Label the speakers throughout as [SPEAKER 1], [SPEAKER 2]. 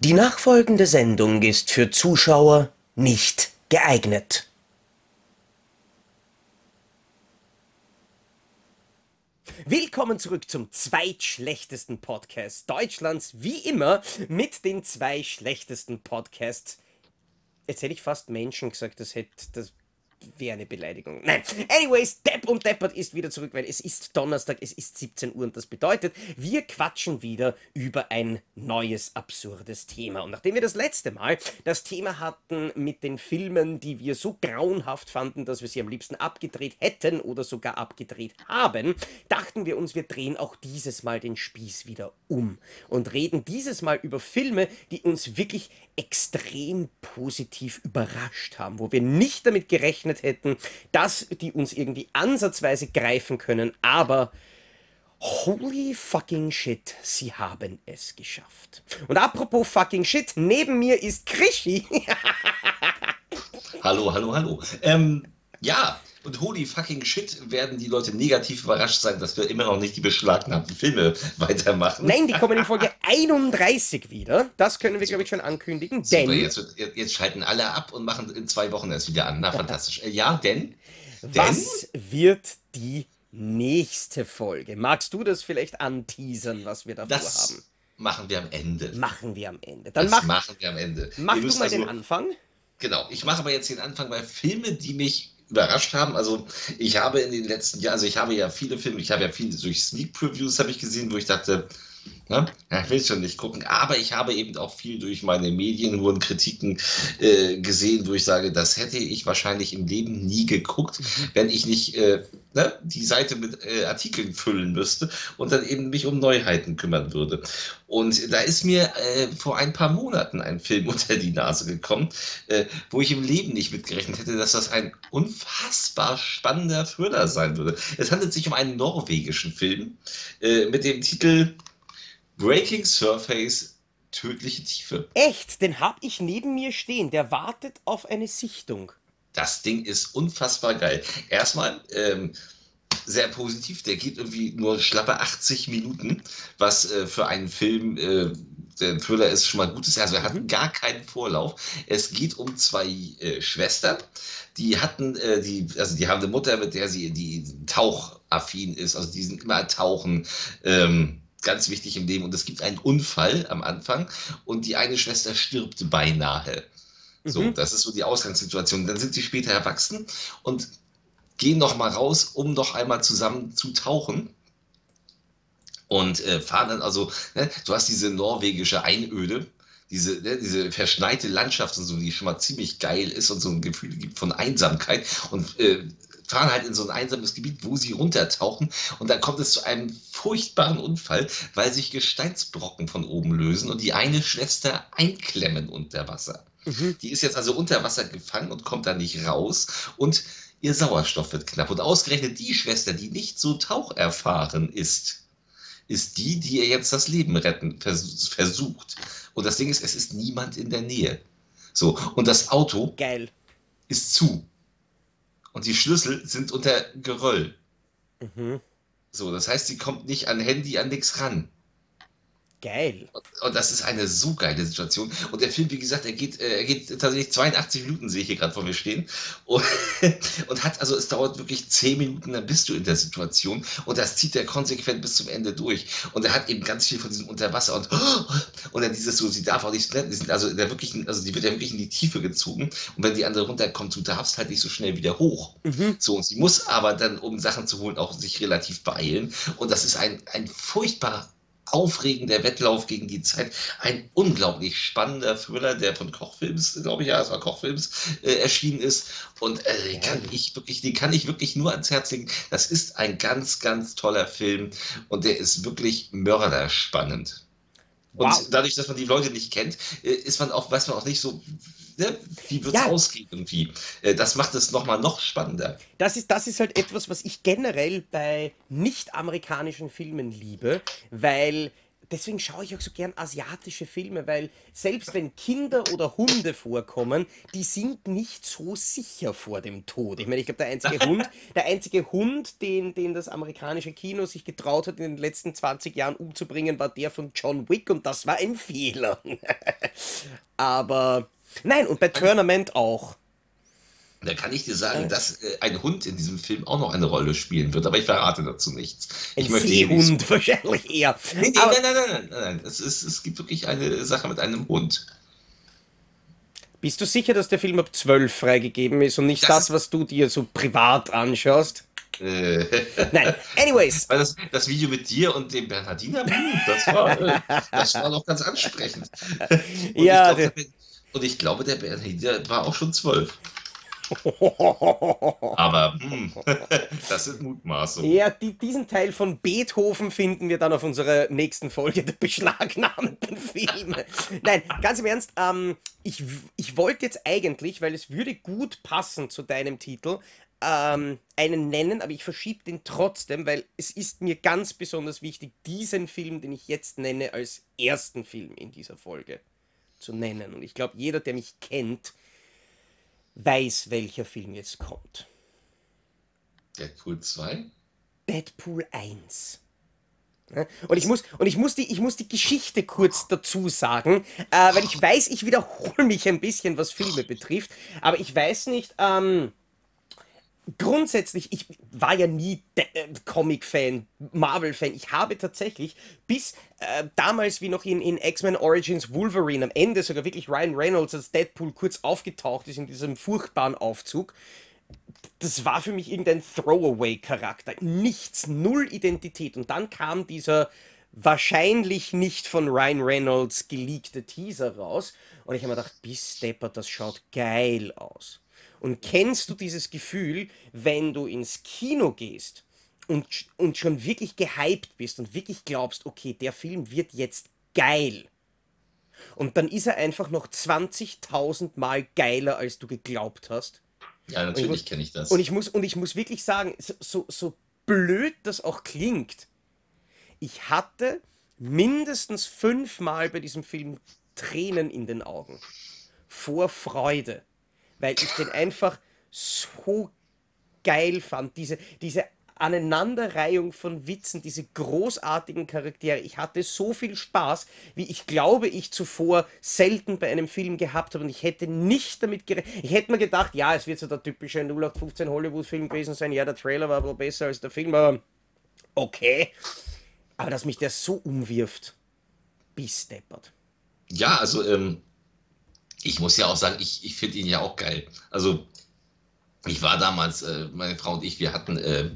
[SPEAKER 1] Die nachfolgende Sendung ist für Zuschauer nicht geeignet. Willkommen zurück zum zweitschlechtesten Podcast Deutschlands, wie immer mit den zwei schlechtesten Podcasts. Jetzt hätte ich fast Menschen gesagt, das hätte das wäre eine Beleidigung. Nein. Anyways, Depp und Deppert ist wieder zurück, weil es ist Donnerstag, es ist 17 Uhr und das bedeutet, wir quatschen wieder über ein neues, absurdes Thema. Und nachdem wir das letzte Mal das Thema hatten mit den Filmen, die wir so grauenhaft fanden, dass wir sie am liebsten abgedreht hätten oder sogar abgedreht haben, dachten wir uns, wir drehen auch dieses Mal den Spieß wieder um und reden dieses Mal über Filme, die uns wirklich extrem positiv überrascht haben, wo wir nicht damit gerechnet hätten, dass die uns irgendwie ansatzweise greifen können, aber holy fucking shit, sie haben es geschafft. Und apropos fucking shit, neben mir ist Krischi.
[SPEAKER 2] hallo, hallo, hallo. Ähm, ja, und holy fucking shit werden die Leute negativ überrascht sein, dass wir immer noch nicht die beschlagnahmten Filme weitermachen.
[SPEAKER 1] Nein, die kommen in Folge 31 wieder. Das können wir, glaube ich, schon ankündigen.
[SPEAKER 2] Super, denn jetzt, jetzt, schalten alle ab und machen in zwei Wochen erst wieder an. Na, fantastisch. Äh, ja, denn,
[SPEAKER 1] denn. Was wird die nächste Folge? Magst du das vielleicht anteasern, was wir davor das haben?
[SPEAKER 2] Machen wir am Ende.
[SPEAKER 1] Machen wir am Ende.
[SPEAKER 2] Dann das mach, machen wir am Ende.
[SPEAKER 1] Mach du mal also, den Anfang.
[SPEAKER 2] Genau, ich mache aber jetzt den Anfang, weil Filme, die mich überrascht haben. Also ich habe in den letzten Jahren, also ich habe ja viele Filme, ich habe ja viele durch Sneak Previews habe ich gesehen, wo ich dachte, na, ja, ich will schon nicht gucken, aber ich habe eben auch viel durch meine Medien, hohen Kritiken äh, gesehen, wo ich sage, das hätte ich wahrscheinlich im Leben nie geguckt, mhm. wenn ich nicht äh, ne, die Seite mit äh, Artikeln füllen müsste und dann eben mich um Neuheiten kümmern würde. Und da ist mir äh, vor ein paar Monaten ein Film unter die Nase gekommen, äh, wo ich im Leben nicht mitgerechnet hätte, dass das ein unfassbar spannender Thriller sein würde. Es handelt sich um einen norwegischen Film äh, mit dem Titel Breaking Surface tödliche Tiefe.
[SPEAKER 1] Echt? Den hab ich neben mir stehen. Der wartet auf eine Sichtung.
[SPEAKER 2] Das Ding ist unfassbar geil. Erstmal ähm, sehr positiv. Der geht irgendwie nur schlappe 80 Minuten, was äh, für einen Film, äh, der Thriller ist schon mal gut ist. Also er hat mhm. gar keinen Vorlauf. Es geht um zwei äh, Schwestern, die hatten, äh, die, also die haben eine Mutter, mit der sie die tauchaffin ist. Also die sind immer tauchen. Ähm, ganz wichtig im Leben. Und es gibt einen Unfall am Anfang und die eine Schwester stirbt beinahe. So, mhm. das ist so die Ausgangssituation. Dann sind sie später erwachsen und gehen noch mal raus, um noch einmal zusammen zu tauchen. Und äh, fahren dann also, ne, du hast diese norwegische Einöde, diese, ne, diese verschneite Landschaft und so, die schon mal ziemlich geil ist und so ein Gefühl gibt von Einsamkeit. Und äh, fahren halt in so ein einsames Gebiet, wo sie runtertauchen und dann kommt es zu einem furchtbaren Unfall, weil sich Gesteinsbrocken von oben lösen und die eine Schwester einklemmen unter Wasser. Mhm. Die ist jetzt also unter Wasser gefangen und kommt da nicht raus und ihr Sauerstoff wird knapp. Und ausgerechnet die Schwester, die nicht so taucherfahren ist, ist die, die ihr jetzt das Leben retten vers versucht. Und das Ding ist, es ist niemand in der Nähe. So, und das Auto
[SPEAKER 1] Geil.
[SPEAKER 2] ist zu und die Schlüssel sind unter Geröll. Mhm. So, das heißt, sie kommt nicht an Handy, an nichts ran.
[SPEAKER 1] Geil.
[SPEAKER 2] Und, das ist eine so geile Situation. Und der Film, wie gesagt, er geht, äh, er geht tatsächlich 82 Minuten, sehe ich hier gerade vor mir stehen. Und, und, hat, also es dauert wirklich 10 Minuten, dann bist du in der Situation. Und das zieht er konsequent bis zum Ende durch. Und er hat eben ganz viel von diesem Unterwasser und, und dann dieses so, sie darf auch nicht, die sind also der wirklich, also die wird ja wirklich in die Tiefe gezogen. Und wenn die andere runterkommt, du darfst halt nicht so schnell wieder hoch. Mhm. So, und sie muss aber dann, um Sachen zu holen, auch sich relativ beeilen. Und das ist ein, ein furchtbar aufregender Wettlauf gegen die Zeit. Ein unglaublich spannender Thriller, der von Kochfilms, glaube ich, ja, es war Kochfilms, äh, erschienen ist. Und äh, den, kann ich wirklich, den kann ich wirklich nur ans Herz legen. Das ist ein ganz, ganz toller Film und der ist wirklich mörderspannend. Und wow. dadurch, dass man die Leute nicht kennt, äh, ist man auch, weiß man auch nicht so, ne, wie wird es ja. ausgehen irgendwie. Äh, das macht es nochmal noch spannender.
[SPEAKER 1] Das ist, das ist halt etwas, was ich generell bei nicht-amerikanischen Filmen liebe, weil deswegen schaue ich auch so gern asiatische Filme, weil selbst wenn Kinder oder Hunde vorkommen, die sind nicht so sicher vor dem Tod. Ich meine, ich glaube, der einzige Hund, der einzige Hund, den, den das amerikanische Kino sich getraut hat, in den letzten 20 Jahren umzubringen, war der von John Wick und das war ein Fehler. Aber nein, und bei Tournament auch.
[SPEAKER 2] Da kann ich dir sagen, dass äh, ein Hund in diesem Film auch noch eine Rolle spielen wird, aber ich verrate dazu nichts.
[SPEAKER 1] Ein
[SPEAKER 2] ich möchte
[SPEAKER 1] Seehund wahrscheinlich eher.
[SPEAKER 2] Nee, nee,
[SPEAKER 1] Aber-
[SPEAKER 2] nein, nein, nein, nein, nein, nein. Es, ist, es gibt wirklich eine Sache mit einem Hund.
[SPEAKER 1] Bist du sicher, dass der Film ab 12 freigegeben ist und nicht
[SPEAKER 2] Das
[SPEAKER 1] das, was du dir so privat anschaust?
[SPEAKER 2] Äh,
[SPEAKER 1] Nein, anyways.
[SPEAKER 2] das, das Video mit dir und dem Bernhardiner, das war, äh, das war doch ganz ansprechend. Und
[SPEAKER 1] Ja,
[SPEAKER 2] ich glaub, der, und ich glaube, der Bernhardiner war auch schon zwölf. Aber hm, das sind Mutmaßungen.
[SPEAKER 1] Ja, die, diesen Teil von Beethoven finden wir dann auf unserer nächsten Folge der beschlagnahmten Filme. Nein, ganz im Ernst, ähm, ich, ich wollte jetzt eigentlich, weil es würde gut passen zu deinem Titel, ähm, einen nennen, aber ich verschiebe den trotzdem, weil es ist mir ganz besonders wichtig, diesen Film, den ich jetzt nenne, als ersten Film in dieser Folge zu nennen. Und ich glaube, jeder, der mich kennt, weiß, welcher Film jetzt kommt.
[SPEAKER 2] Deadpool 2?
[SPEAKER 1] Deadpool 1. Ja, Und ich muss, und ich muss, die, ich muss die Geschichte kurz dazu sagen, äh, weil ich weiß, ich wiederhole mich ein bisschen, was Filme betrifft, aber ich weiß nicht, ähm, grundsätzlich, ich war ja nie äh, Comic-Fan, Marvel-Fan. Ich habe tatsächlich bis äh, damals, wie noch in, in X-Men Origins Wolverine, am Ende sogar wirklich Ryan Reynolds als Deadpool kurz aufgetaucht ist in diesem furchtbaren Aufzug, das war für mich irgendein Throwaway-Charakter. Nichts, null Identität. Und dann kam dieser wahrscheinlich nicht von Ryan Reynolds geleakte Teaser raus. Und ich habe mir gedacht, bis Deppert, das schaut geil aus. Und kennst du dieses Gefühl, wenn du ins Kino gehst und, und schon wirklich gehypt bist und wirklich glaubst, okay, der Film wird jetzt geil. Und dann ist er einfach noch 20.000 Mal geiler, als du geglaubt hast.
[SPEAKER 2] Ja, natürlich kenne ich das.
[SPEAKER 1] Und ich muss, und ich muss wirklich sagen, so, so, so blöd das auch klingt, ich hatte mindestens fünfmal bei diesem Film Tränen in den Augen. Vor Freude. Weil ich den einfach so geil fand. Diese, diese Aneinanderreihung von Witzen, diese großartigen Charaktere. Ich hatte so viel Spaß, wie ich glaube, ich zuvor selten bei einem Film gehabt habe. Und ich hätte nicht damit gerechnet. Ich hätte mir gedacht, ja, es wird so der typische 0815 Hollywood-Film gewesen sein. Ja, der Trailer war wohl besser als der Film, aber okay. Aber dass mich der so umwirft, bis deppert.
[SPEAKER 2] Ja, also ähm, ich muss ja auch sagen, ich, ich finde ihn ja auch geil. Also ich war damals, äh, meine Frau und ich, wir hatten äh,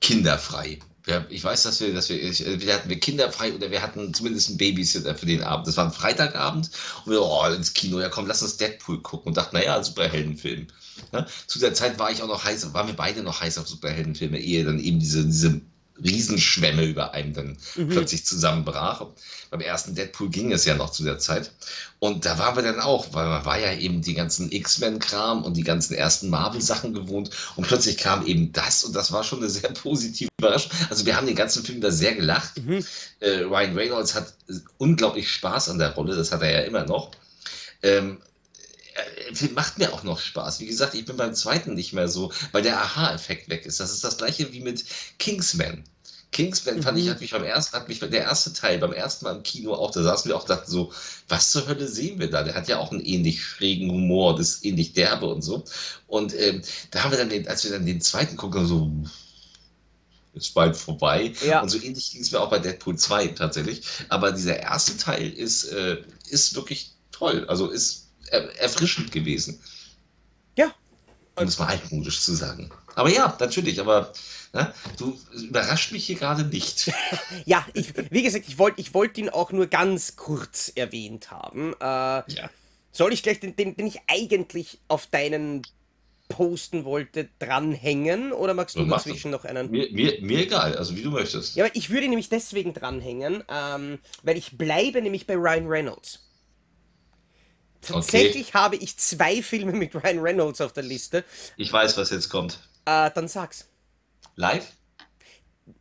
[SPEAKER 2] kinderfrei. Wir, ich weiß, dass wir, dass wir, ich, äh, wir hatten wir kinderfrei oder wir hatten zumindest einen Babysitter für den Abend. Das war ein Freitagabend und wir, oh, ins Kino, ja komm, lass uns Deadpool gucken und dachten, naja, Superheldenfilm. Ne? Zu der Zeit war ich auch noch heiß, waren wir beide noch heiß auf Superheldenfilme, ehe dann eben diese, diese Riesenschwämme über einem dann plötzlich zusammenbrach. Beim ersten Deadpool ging es ja noch zu der Zeit. Und da waren wir dann auch, weil man war ja eben die ganzen X-Men-Kram und die ganzen ersten Marvel-Sachen gewohnt. Und plötzlich kam eben das und das war schon eine sehr positive Überraschung. Also wir haben den ganzen Film da sehr gelacht. Äh, Ryan Reynolds hat äh, unglaublich Spaß an der Rolle, das hat er ja immer noch. Ähm, äh, Film macht mir auch noch Spaß. Wie gesagt, ich bin beim zweiten nicht mehr so, weil der Aha-Effekt weg ist. Das ist das gleiche wie mit Kingsman. Kingsman fand ich,
[SPEAKER 1] Mhm.
[SPEAKER 2] hat mich beim ersten, hat mich der erste Teil, beim ersten Mal im Kino auch, da saßen wir auch, dachten so, was zur Hölle sehen wir da? Der hat ja auch einen ähnlich schrägen Humor, das ist ähnlich derbe und so. Und ähm, da haben wir dann, den, als wir dann den zweiten gucken, so, ist bald vorbei.
[SPEAKER 1] Ja.
[SPEAKER 2] Und so ähnlich ging es mir auch bei Deadpool 2 tatsächlich. Aber dieser erste Teil ist, äh, ist wirklich toll. Also ist er, erfrischend gewesen.
[SPEAKER 1] Ja.
[SPEAKER 2] Um es mal altmodisch zu sagen. Aber ja, natürlich, aber ne, du überrascht mich hier gerade nicht.
[SPEAKER 1] Ja, ich, wie gesagt, ich wollte ich wollt ihn auch nur ganz kurz erwähnt haben. Äh,
[SPEAKER 2] Ja.
[SPEAKER 1] soll ich gleich den, den, den ich eigentlich auf deinen posten wollte, dranhängen? Oder magst du
[SPEAKER 2] Ja,
[SPEAKER 1] dazwischen noch einen?
[SPEAKER 2] Mir, mir, mir egal, also wie du möchtest.
[SPEAKER 1] Ja, aber ich würde nämlich deswegen dranhängen, ähm, weil ich bleibe nämlich bei Ryan Reynolds. Tatsächlich habe ich zwei Filme mit Ryan Reynolds auf der Liste.
[SPEAKER 2] Ich weiß, was jetzt kommt.
[SPEAKER 1] Äh, dann sag's.
[SPEAKER 2] Live?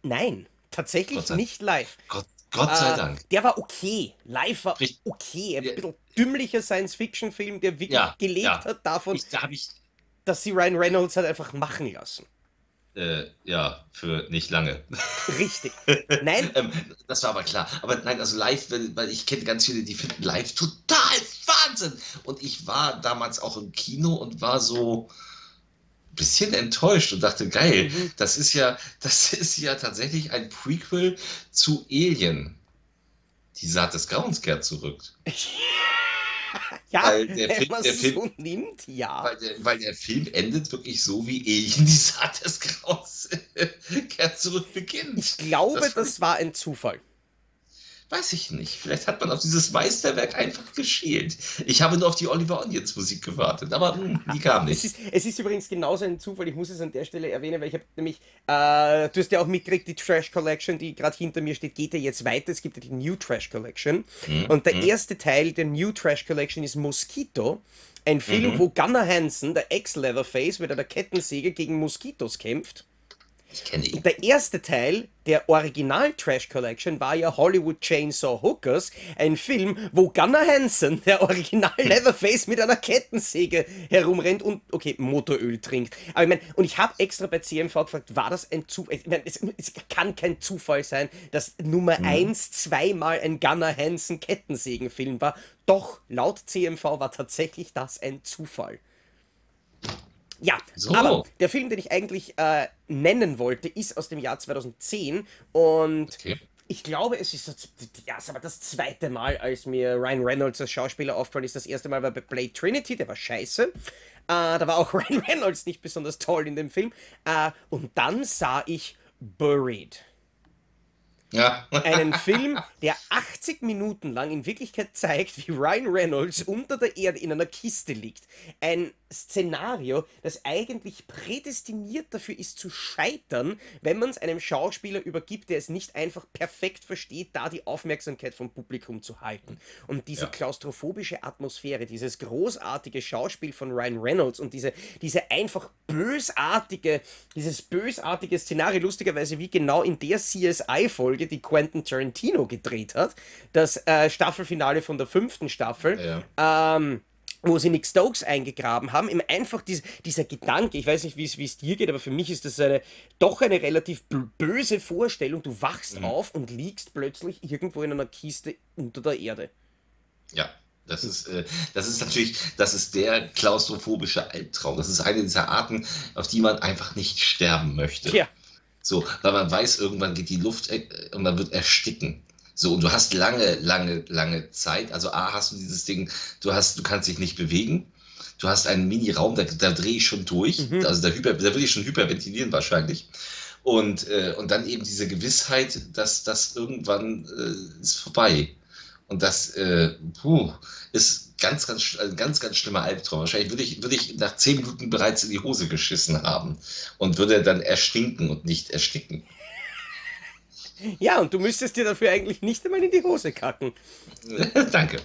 [SPEAKER 1] Nein, tatsächlich nicht live.
[SPEAKER 2] Gott, Gott sei äh, Dank.
[SPEAKER 1] Der war okay. Live war okay. Ein bisschen dümmlicher Science-Fiction-Film, der wirklich ja, gelebt ja. hat davon, ich, da ich, dass sie Ryan Reynolds halt einfach machen lassen.
[SPEAKER 2] Äh, ja, für nicht lange.
[SPEAKER 1] Richtig. Nein.
[SPEAKER 2] ähm, das war aber klar. Aber nein, also live, weil ich kenne ganz viele, die finden live total Wahnsinn. Und ich war damals auch im Kino und war so bisschen enttäuscht und dachte, geil, mhm. das ist ja, das ist ja tatsächlich ein Prequel zu Alien. Die Saat des Grauens kehrt zurück.
[SPEAKER 1] ja, weil der Film, der Film so nimmt, ja.
[SPEAKER 2] Weil der, weil der, Film endet wirklich so, wie Alien die Saat des Grauens kehrt zurück beginnt.
[SPEAKER 1] Ich glaube, das, das war ein Zufall.
[SPEAKER 2] Weiß ich nicht. Vielleicht hat man auf dieses Meisterwerk einfach geschielt. Ich habe nur auf die Oliver Onions Musik gewartet, aber mh, hm, die kam nicht.
[SPEAKER 1] Es ist, es ist, übrigens genauso ein Zufall, ich muss es an der Stelle erwähnen, weil ich habe nämlich, äh, du hast ja auch mitgekriegt, die Trash Collection, die gerade hinter mir steht, geht ja jetzt weiter. Es gibt ja die New Trash Collection. Mhm. Und der mhm. erste Teil der New Trash Collection ist Mosquito. Ein Film, mhm. wo Gunnar Hansen, der Ex-Leatherface, mit einer Kettensäge gegen Moskitos kämpft.
[SPEAKER 2] Ich kenne ihn.
[SPEAKER 1] Der erste Teil der Original Trash Collection war ja Hollywood Chainsaw Hookers, ein Film, wo Gunnar Hansen, der Original Leatherface, mit einer Kettensäge herumrennt und, okay, Motoröl trinkt. Aber ich meine, und ich habe extra bei CMV gefragt, war das ein Zufall? Ich meine, es, es, kann kein Zufall sein, dass Nummer 1 mhm. zweimal ein Gunnar Hansen Kettensägenfilm war. Doch, laut CMV war tatsächlich das ein Zufall. Ja, so. aber der Film, den ich eigentlich äh, nennen wollte, ist aus dem Jahr 2010 und okay. ich glaube, es ist ja, aber das zweite Mal, als mir Ryan Reynolds als Schauspieler aufgefallen ist. Das erste Mal war bei Blade Trinity, der war scheiße. Äh, da war auch Ryan Reynolds nicht besonders toll in dem Film. Äh, und dann sah ich Buried.
[SPEAKER 2] Ja.
[SPEAKER 1] Einen Film, der 80 Minuten lang in Wirklichkeit zeigt, wie Ryan Reynolds unter der Erde in einer Kiste liegt. Ein Szenario, das eigentlich prädestiniert dafür ist zu scheitern, wenn man es einem Schauspieler übergibt, der es nicht einfach perfekt versteht, da die Aufmerksamkeit vom Publikum zu halten. Und diese ja. klaustrophobische Atmosphäre, dieses großartige Schauspiel von Ryan Reynolds und diese, diese einfach bösartige, dieses bösartige Szenario, lustigerweise wie genau in der CSI-Folge, die Quentin Tarantino gedreht hat, das äh, Staffelfinale von der fünften Staffel. Ja. Ähm, wo sie Nick Stokes eingegraben haben, eben einfach diese, dieser Gedanke, ich weiß nicht, wie es dir geht, aber für mich ist das eine doch eine relativ böse Vorstellung. Du wachst mhm. auf und liegst plötzlich irgendwo in einer Kiste unter der Erde.
[SPEAKER 2] Ja, das ist, äh, das ist natürlich, das ist der klaustrophobische Albtraum. Das ist eine dieser Arten, auf die man einfach nicht sterben möchte. Ja. So, weil man weiß, irgendwann geht die Luft äh, und man wird ersticken. So, und du hast lange, lange, lange Zeit. Also A, hast du dieses Ding, du hast, du kannst dich nicht bewegen. Du hast einen Mini-Raum, da, da drehe ich schon durch. Mhm. Also da, hyper, da will ich schon hyperventilieren wahrscheinlich. Und, äh, und dann eben diese Gewissheit, dass das irgendwann äh, ist vorbei. Und das äh, puh, ist ganz, ganz, ein ganz, ganz schlimmer Albtraum. Wahrscheinlich würde ich, würde ich nach zehn Minuten bereits in die Hose geschissen haben und würde dann erstinken und nicht ersticken.
[SPEAKER 1] Ja, und du müsstest dir dafür eigentlich nicht einmal in die Hose kacken.
[SPEAKER 2] Danke.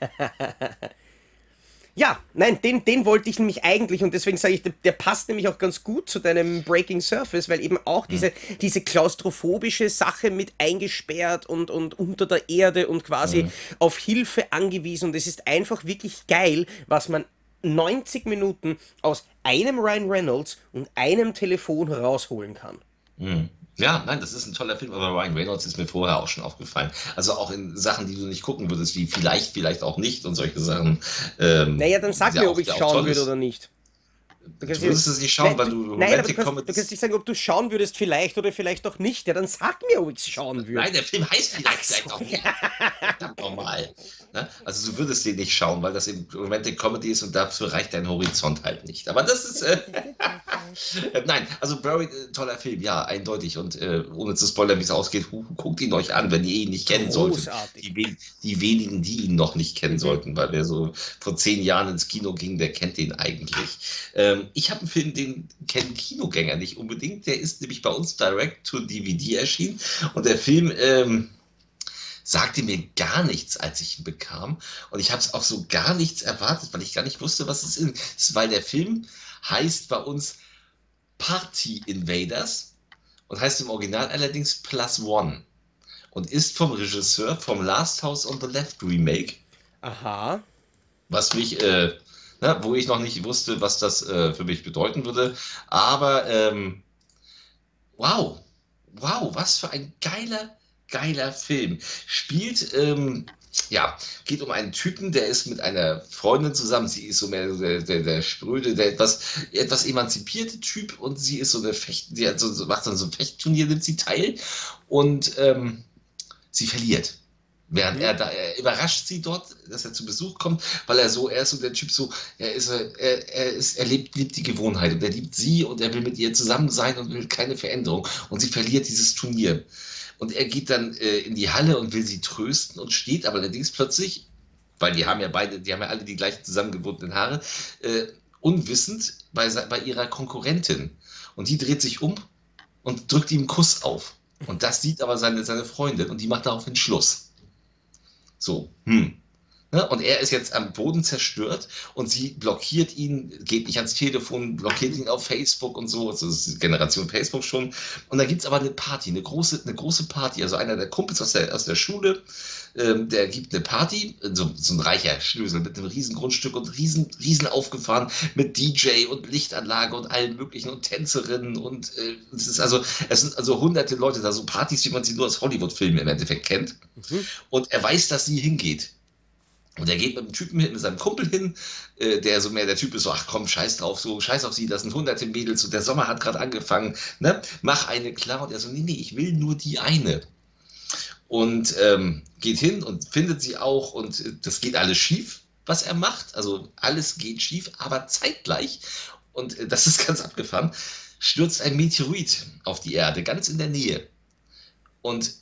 [SPEAKER 1] ja, nein, den, den wollte ich nämlich eigentlich und deswegen sage ich, der, der, passt nämlich auch ganz gut zu deinem Breaking Surface, weil eben auch diese, mhm. diese klaustrophobische Sache mit eingesperrt und, und unter der Erde und quasi mhm. auf Hilfe angewiesen und es ist einfach wirklich geil, was man 90 Minuten aus einem Ryan Reynolds und einem Telefon rausholen kann.
[SPEAKER 2] Mhm. Ja, nein, das ist ein toller Film, aber Ryan Reynolds ist mir vorher auch schon aufgefallen. Also auch in Sachen, die du nicht gucken würdest, wie vielleicht, vielleicht auch nicht und solche Sachen.
[SPEAKER 1] Ähm, naja, dann sag mir, ob ich schauen würde oder nicht.
[SPEAKER 2] Du, würdest es nicht schauen, nein, weil du
[SPEAKER 1] Nein, aber du kannst, kannst nicht sagen, ob du schauen würdest, vielleicht oder vielleicht auch nicht. Ja, dann sag mir, ob ich es schauen würde.
[SPEAKER 2] Nein, der Film heißt vielleicht, so. vielleicht auch nicht. Verdammt normal. Ne? Also du würdest den nicht schauen, weil das eben Romantic Comedy ist und dafür reicht dein Horizont halt nicht. Aber das ist... Äh, nein, also Buried, äh, toller Film, ja, eindeutig. Und äh, ohne zu spoilern, wie es ausgeht, hu, guckt ihn euch an, wenn ihr ihn nicht kennen solltet. Die, die, wenigen, die ihn noch nicht kennen mhm. sollten, weil der so vor zehn Jahren ins Kino ging, der kennt den eigentlich. Ähm, ich habe einen Film, den kennen Kinogänger nicht unbedingt. Der ist nämlich bei uns direct to DVD erschienen. Und der Film... Ähm, sagte mir gar nichts, als ich ihn bekam. Und ich habe es auch so gar nichts erwartet, weil ich gar nicht wusste, was es ist. Weil der Film heißt bei uns Party Invaders und heißt im Original allerdings Plus One. und ist vom Regisseur vom Last House on the Left Remake.
[SPEAKER 1] Aha.
[SPEAKER 2] Was mich, äh, na, wo ich noch nicht wusste, was das äh, für mich bedeuten würde. Aber ähm, wow, wow, was für ein geiler, geiler Film. Spielt ähm, ja, geht um einen Typen, der ist mit einer Freundin zusammen. Sie ist so mehr der, der, der spröde, der etwas, etwas emanzipierte Typ und sie ist so eine Fecht, hat so, macht dann so ein Fechtturnier, nimmt sie teil und ähm, sie verliert. Während mhm. er da, er überrascht sie dort, dass er zu Besuch kommt, weil er so, er ist so der Typ so, er ist, er, er ist, er lebt, liebt die Gewohnheit und er liebt sie und er will mit ihr zusammen sein und will keine Veränderung und sie verliert dieses Turnier. Und er geht dann äh, in die Halle und will sie trösten und steht aber allerdings plötzlich, weil die haben ja beide, die haben ja alle die gleichen zusammengebundenen Haare, äh, unwissend bei, bei ihrer Konkurrentin. Und die dreht sich um und drückt ihm einen Kuss auf. Und das sieht aber seine, seine Freundin und die macht daraufhin Schluss. So, hm. Ne? Und er ist jetzt am Boden zerstört und sie blockiert ihn, geht nicht ans Telefon, blockiert ihn auf Facebook und so. Das ist Generation Facebook schon. Und da gibt es aber eine Party, eine große, eine große Party. Also einer der Kumpels aus der, aus der Schule, ähm, der gibt eine Party, so, so ein reicher Schlüssel mit einem riesen Grundstück und riesen, riesen aufgefahren mit DJ und Lichtanlage und allen möglichen und Tänzerinnen und äh, es ist also, es sind also hunderte Leute da, so Partys, wie man sie nur aus Hollywood-Filmen im Endeffekt kennt. Mhm. Und er weiß, dass sie hingeht. Und er geht mit dem Typen hin, mit seinem Kumpel hin, äh, der so mehr der Typ ist, so, ach komm, scheiß drauf, so, scheiß auf sie, das sind hunderte Mädels und der Sommer hat gerade angefangen, ne? Mach eine klar. Und er so, nee, nee, ich will nur die eine. Und ähm, geht hin und findet sie auch und äh, das geht alles schief, was er macht. Also alles geht schief, aber zeitgleich, und äh, das ist ganz abgefahren, stürzt ein Meteorit auf die Erde, ganz in der Nähe. Und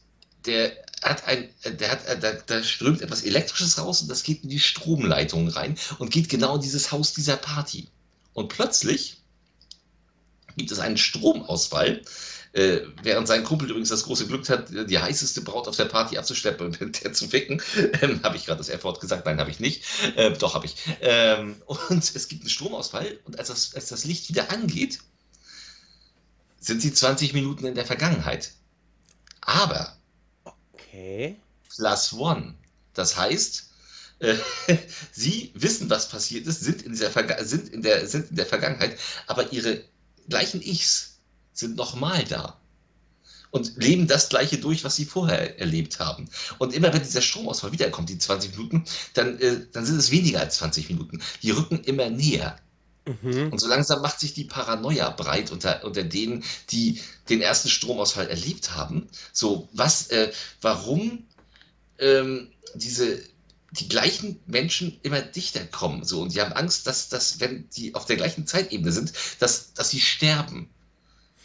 [SPEAKER 2] der hat ein, der hat, da, da strömt etwas Elektrisches raus und das geht in die Stromleitung rein und geht genau in dieses Haus dieser Party. Und plötzlich gibt es einen Stromausfall, äh, während sein Kumpel übrigens das große Glück hat, die heißeste Braut auf der Party abzuschleppen und mit der zu ficken. Ähm, habe ich gerade das F-Wort gesagt? Nein, habe ich nicht. Äh, doch, habe ich. Ähm, und es gibt einen Stromausfall und als das, als das Licht wieder angeht, sind sie 20 Minuten in der Vergangenheit. Aber
[SPEAKER 1] Okay.
[SPEAKER 2] Plus One. Das heißt, äh, sie wissen, was passiert ist, sind in, dieser sind, in der, sind in der Vergangenheit, aber ihre gleichen Ichs sind nochmal da und leben das Gleiche durch, was sie vorher erlebt haben. Und immer wenn dieser Stromausfall wiederkommt, die 20 Minuten, dann, äh, dann sind es weniger als 20 Minuten. Die rücken immer näher. Mhm. Und so langsam macht sich die Paranoia breit unter, unter denen, die den ersten Stromausfall erlebt haben. So, was, äh, warum ähm, diese, die gleichen Menschen immer dichter kommen. So, und die haben Angst, dass, dass wenn die auf der gleichen Zeitebene sind, dass, dass sie sterben.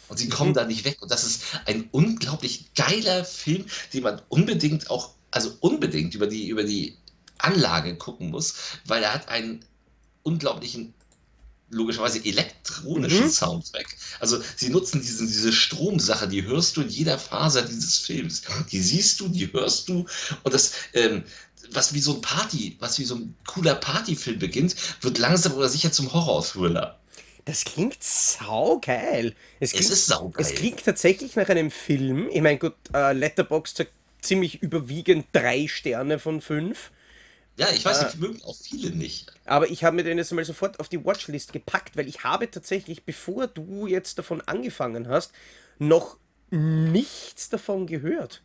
[SPEAKER 2] Und sie kommen mhm. da nicht weg. Und das ist ein unglaublich geiler Film, den man unbedingt auch, also unbedingt über die, über die Anlage gucken muss, weil er hat einen unglaublichen logischerweise elektronischen mhm. Soundtrack. Also sie nutzen diese, diese Stromsache, die hörst du in jeder Phase dieses Films. Die siehst du, die hörst du und das, ähm, was wie so ein Party, was wie so ein cooler Partyfilm beginnt, wird langsam oder sicher zum Horror-Thriller.
[SPEAKER 1] Das klingt saugeil.
[SPEAKER 2] Es, klingt, es ist saugeil.
[SPEAKER 1] Es klingt tatsächlich nach einem Film. Ich meine, gut, äh, Letterboxd sagt ziemlich überwiegend drei Sterne von fünf.
[SPEAKER 2] Ja, ich weiß, die äh, mögen auch viele nicht.
[SPEAKER 1] Aber ich habe mir den jetzt mal sofort auf die Watchlist gepackt, weil ich habe tatsächlich, bevor du jetzt davon angefangen hast, noch nichts davon gehört.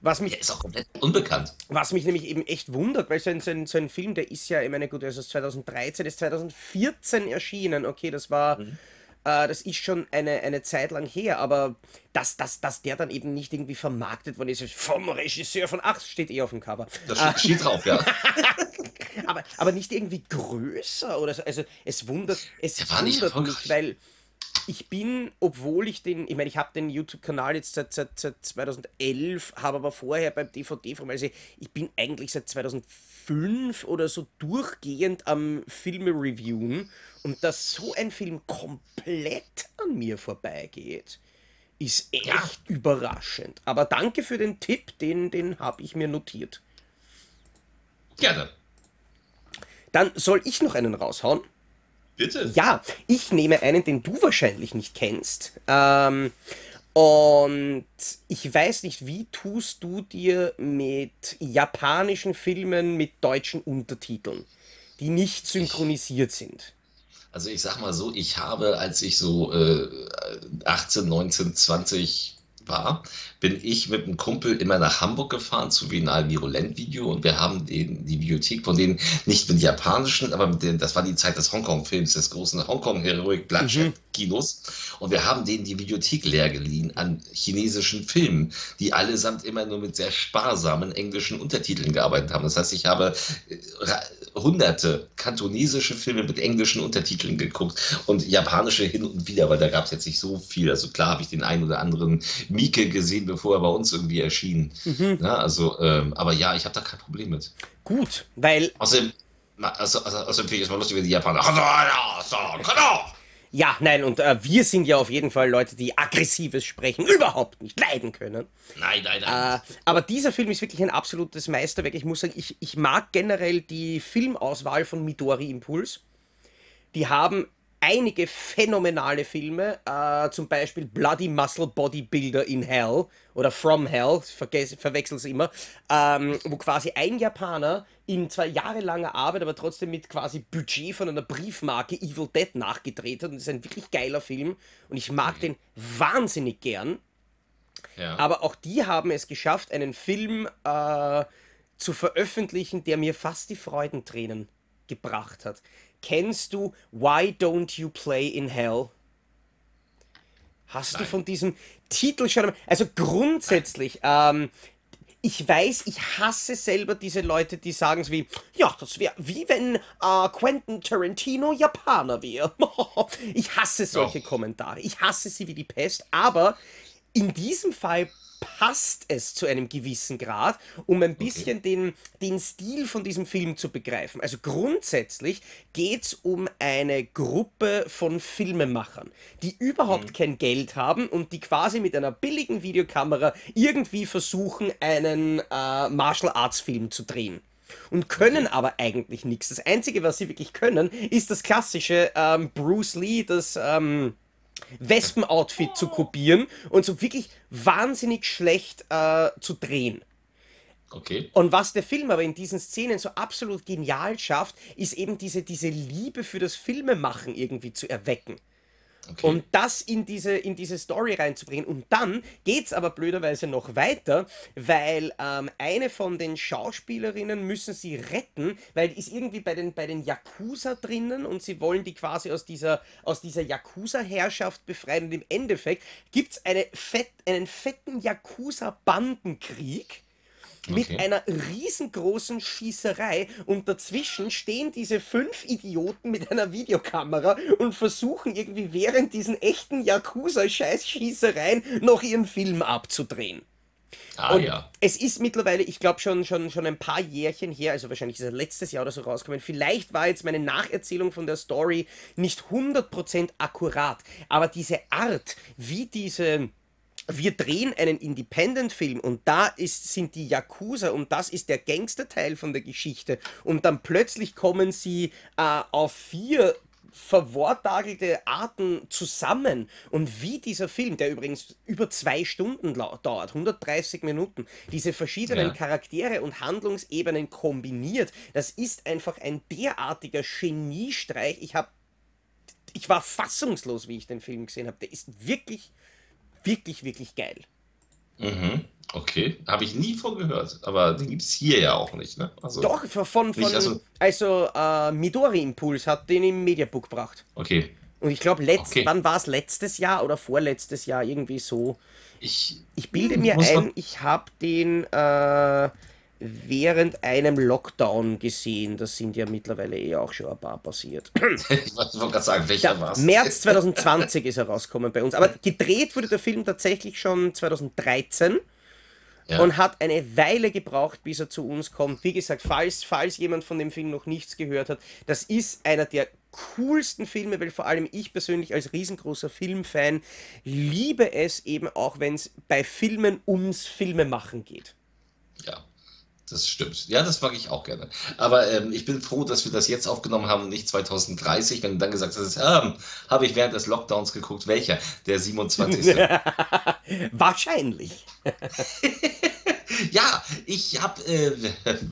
[SPEAKER 2] Was mich, der ist auch komplett unbekannt.
[SPEAKER 1] Was mich nämlich eben echt wundert, weil so ein, so ein, so ein Film, der ist ja, ich meine, gut, der ist 2013, ist 2014 erschienen. Okay, das war mhm. Äh, das ist schon eine, eine Zeit lang her, aber dass, dass, dass der dann eben nicht irgendwie vermarktet worden ist vom Regisseur von Ach, steht eh auf dem Cover.
[SPEAKER 2] Das steht, steht drauf, ja.
[SPEAKER 1] aber, aber nicht irgendwie größer oder so. Also es wundert, es wundert mich, weil ich bin, obwohl ich den, ich meine, ich habe den YouTube-Kanal jetzt seit, seit, seit 2011, habe aber vorher beim DVD vom, also ich bin eigentlich seit 2005 oder so durchgehend am Filme reviewen und dass so ein Film komplett an mir vorbeigeht, ist echt ja. überraschend. Aber danke für den Tipp, den, den habe ich mir notiert.
[SPEAKER 2] Gerne.
[SPEAKER 1] Dann soll ich noch einen raushauen.
[SPEAKER 2] Bitte?
[SPEAKER 1] Ja, ich nehme einen, den du wahrscheinlich nicht kennst. Ähm, Und ich weiß nicht, wie tust du dir mit japanischen Filmen mit deutschen Untertiteln, die nicht synchronisiert sind?
[SPEAKER 2] Also ich sag mal so, ich habe, als ich so äh, 18, 19, 20 war, bin ich mit einem Kumpel immer nach Hamburg gefahren zu Vinal Virulent Video und wir haben den, die Bibliothek von denen nicht mit japanischen, aber mit den, das war die Zeit des Hongkong-Films, des großen Hongkong-Heroic Bloodshed-Kinos mhm. und wir haben denen die Bibliothek leer geliehen an chinesischen Filmen, die allesamt immer nur mit sehr sparsamen englischen Untertiteln gearbeitet haben. Das heißt, ich habe äh, hunderte kantonesische Filme mit englischen Untertiteln geguckt und japanische hin und wieder, weil da gab es jetzt nicht so viel. Also klar habe ich den einen oder anderen Mieke gesehen, bevor er bei uns irgendwie erschien. Mhm. Ja, also, ähm, aber ja, ich habe da kein Problem mit.
[SPEAKER 1] Gut, weil.
[SPEAKER 2] Außerdem, also, also, außerdem finde ich es mal lustig, wenn die Japaner.
[SPEAKER 1] Ja, nein, und äh, wir sind ja auf jeden Fall Leute, die aggressives Sprechen überhaupt nicht leiden können.
[SPEAKER 2] Nein, nein, nein.
[SPEAKER 1] Äh, aber dieser Film ist wirklich ein absolutes Meisterwerk. Ich muss sagen, ich, ich mag generell die Filmauswahl von Midori Impuls. Die haben einige phänomenale Filme, äh, zum Beispiel Bloody Muscle Bodybuilder in Hell oder From Hell, verwechsel es immer, ähm, wo quasi ein Japaner in zwei jahrelanger Arbeit, aber trotzdem mit quasi Budget von einer Briefmarke Evil Dead nachgedreht hat. Und das ist ein wirklich geiler Film und ich mag den wahnsinnig gern. Ja. Aber auch die haben es geschafft, einen Film äh, zu veröffentlichen, der mir fast die Freudentränen gebracht hat. Kennst du Why Don't You Play in Hell? Hast Nein. du von diesem Titel schon. Also grundsätzlich, ähm, ich weiß, ich hasse selber diese Leute, die sagen es wie, ja, das wäre wie wenn äh, Quentin Tarantino Japaner wäre. ich hasse solche oh. Kommentare. Ich hasse sie wie die Pest, aber in diesem Fall passt es zu einem gewissen Grad, um ein bisschen okay. den, den Stil von diesem Film zu begreifen. Also grundsätzlich geht es um eine Gruppe von Filmemachern, die überhaupt mhm. kein Geld haben und die quasi mit einer billigen Videokamera irgendwie versuchen, einen äh, Martial Arts Film zu drehen und können aber eigentlich nichts. Das Einzige, was sie wirklich können, ist das klassische ähm, Bruce Lee, das ähm, Wespen-Outfit zu kopieren und so wirklich wahnsinnig schlecht äh, zu drehen.
[SPEAKER 2] Okay.
[SPEAKER 1] Und was der Film aber in diesen Szenen so absolut genial schafft, ist eben diese, diese Liebe für das Filmemachen irgendwie zu erwecken. Okay. Um das in diese, in diese Story reinzubringen. Und dann geht es aber blöderweise noch weiter, weil ähm, eine von den Schauspielerinnen müssen sie retten, weil die ist irgendwie bei den, bei den Yakuza drinnen und sie wollen die quasi aus dieser, aus dieser Yakuza-Herrschaft befreien. Und im Endeffekt gibt es eine fett, einen fetten Yakuza-Bandenkrieg mit okay. einer riesengroßen Schießerei und dazwischen stehen diese fünf Idioten mit einer Videokamera und versuchen irgendwie während diesen echten Yakuza-Scheiß-Schießereien noch ihren Film abzudrehen.
[SPEAKER 2] Ah, und ja.
[SPEAKER 1] es ist mittlerweile, ich glaube schon, schon, schon ein paar Jährchen her, also wahrscheinlich ist er letztes Jahr oder so rausgekommen. Vielleicht war jetzt meine Nacherzählung von der Story nicht 100% akkurat, aber diese Art, wie diese wir drehen einen Independent-Film und da ist, sind die Yakuza und das ist der Gangster-Teil von der Geschichte und dann plötzlich kommen sie äh, auf vier verwortagelte Arten zusammen und wie dieser Film, der übrigens über zwei Stunden dauert, 130 Minuten, diese verschiedenen ja. Charaktere und Handlungsebenen kombiniert, das ist einfach ein derartiger Geniestreich. Ich habe, ich war fassungslos, wie ich den Film gesehen habe. Der ist wirklich wirklich, wirklich geil.
[SPEAKER 2] Mhm. Okay, habe ich nie von gehört, aber den gibt es hier ja auch nicht, ne?
[SPEAKER 1] Also, Doch, von, von also, also äh, Midori Impuls hat den im Mediabook gebracht.
[SPEAKER 2] Okay.
[SPEAKER 1] Und ich glaube, okay. wann war es letztes Jahr oder vorletztes Jahr irgendwie so?
[SPEAKER 2] Ich,
[SPEAKER 1] ich bilde mir ein, ich habe den äh, während einem Lockdown gesehen. Das sind ja mittlerweile eh auch schon ein paar passiert.
[SPEAKER 2] ich wollte gerade sagen, welcher war es?
[SPEAKER 1] März 2020 ist er rausgekommen bei uns. Aber gedreht wurde der Film tatsächlich schon 2013. Ja. Und hat eine Weile gebraucht, bis er zu uns kommt. Wie gesagt, falls, falls jemand von dem Film noch nichts gehört hat, das ist einer der coolsten Filme, weil vor allem ich persönlich als riesengroßer Filmfan liebe es eben auch, wenn es bei Filmen ums Filmemachen geht.
[SPEAKER 2] Ja, Das stimmt. Ja, das mag ich auch gerne. Aber ähm, ich bin froh, dass wir das jetzt aufgenommen haben und nicht 2030, wenn du dann gesagt hast, ähm, habe ich während des Lockdowns geguckt. Welcher? Der 27.
[SPEAKER 1] Wahrscheinlich.
[SPEAKER 2] ja, ich habe äh,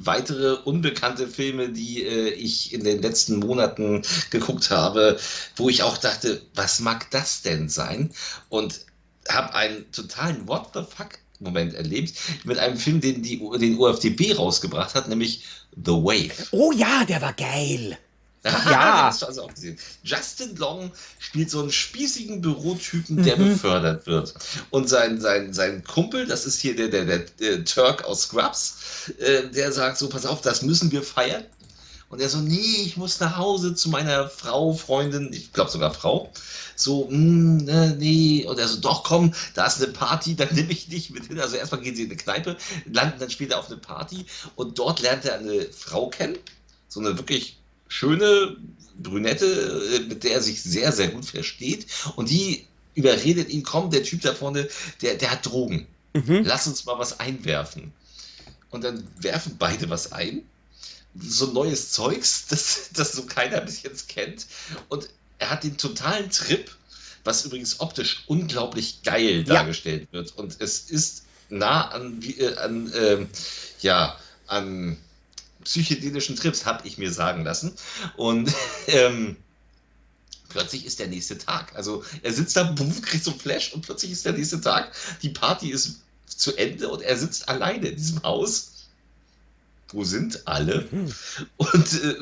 [SPEAKER 2] weitere unbekannte Filme, die äh, ich in den letzten Monaten geguckt habe, wo ich auch dachte, was mag das denn sein? Und habe einen totalen What the fuck Moment erlebt, mit einem Film, den die, den UFDB rausgebracht hat, nämlich The Wave.
[SPEAKER 1] Oh ja, der war geil.
[SPEAKER 2] Ja. also auch gesehen. Justin Long spielt so einen spießigen Bürotypen, der mhm. befördert wird. Und sein, sein, sein Kumpel, das ist hier der, der, der, der Turk aus Scrubs, äh, der sagt so, pass auf, das müssen wir feiern. Und er so, nee, ich muss nach Hause zu meiner Frau, Freundin, ich glaube sogar Frau. So, mh, hm, nee. Und er so, doch, komm, da ist eine Party, dann nehme ich dich mit hin. Also erstmal gehen sie in eine Kneipe, landen dann später auf eine Party und dort lernt er eine Frau kennen. So eine wirklich schöne Brünette, äh, mit der er sich sehr, sehr gut versteht. Und die überredet ihn, komm, der Typ da vorne, der, der hat Drogen. Mhm. Lass uns mal was einwerfen. Und dann werfen beide was ein so neues Zeugs, das, das so keiner bis jetzt kennt. Und er hat den totalen Trip, was übrigens optisch unglaublich geil ja. dargestellt wird. Und es ist nah an, äh, an äh, ja, an psychedelischen Trips, habe ich mir sagen lassen. Und ähm, plötzlich ist der nächste Tag. Also er sitzt da, kriegt so ein Flash und plötzlich ist der nächste Tag. Die Party ist zu Ende und er sitzt alleine in diesem Haus wo sind alle? Mhm. Und äh,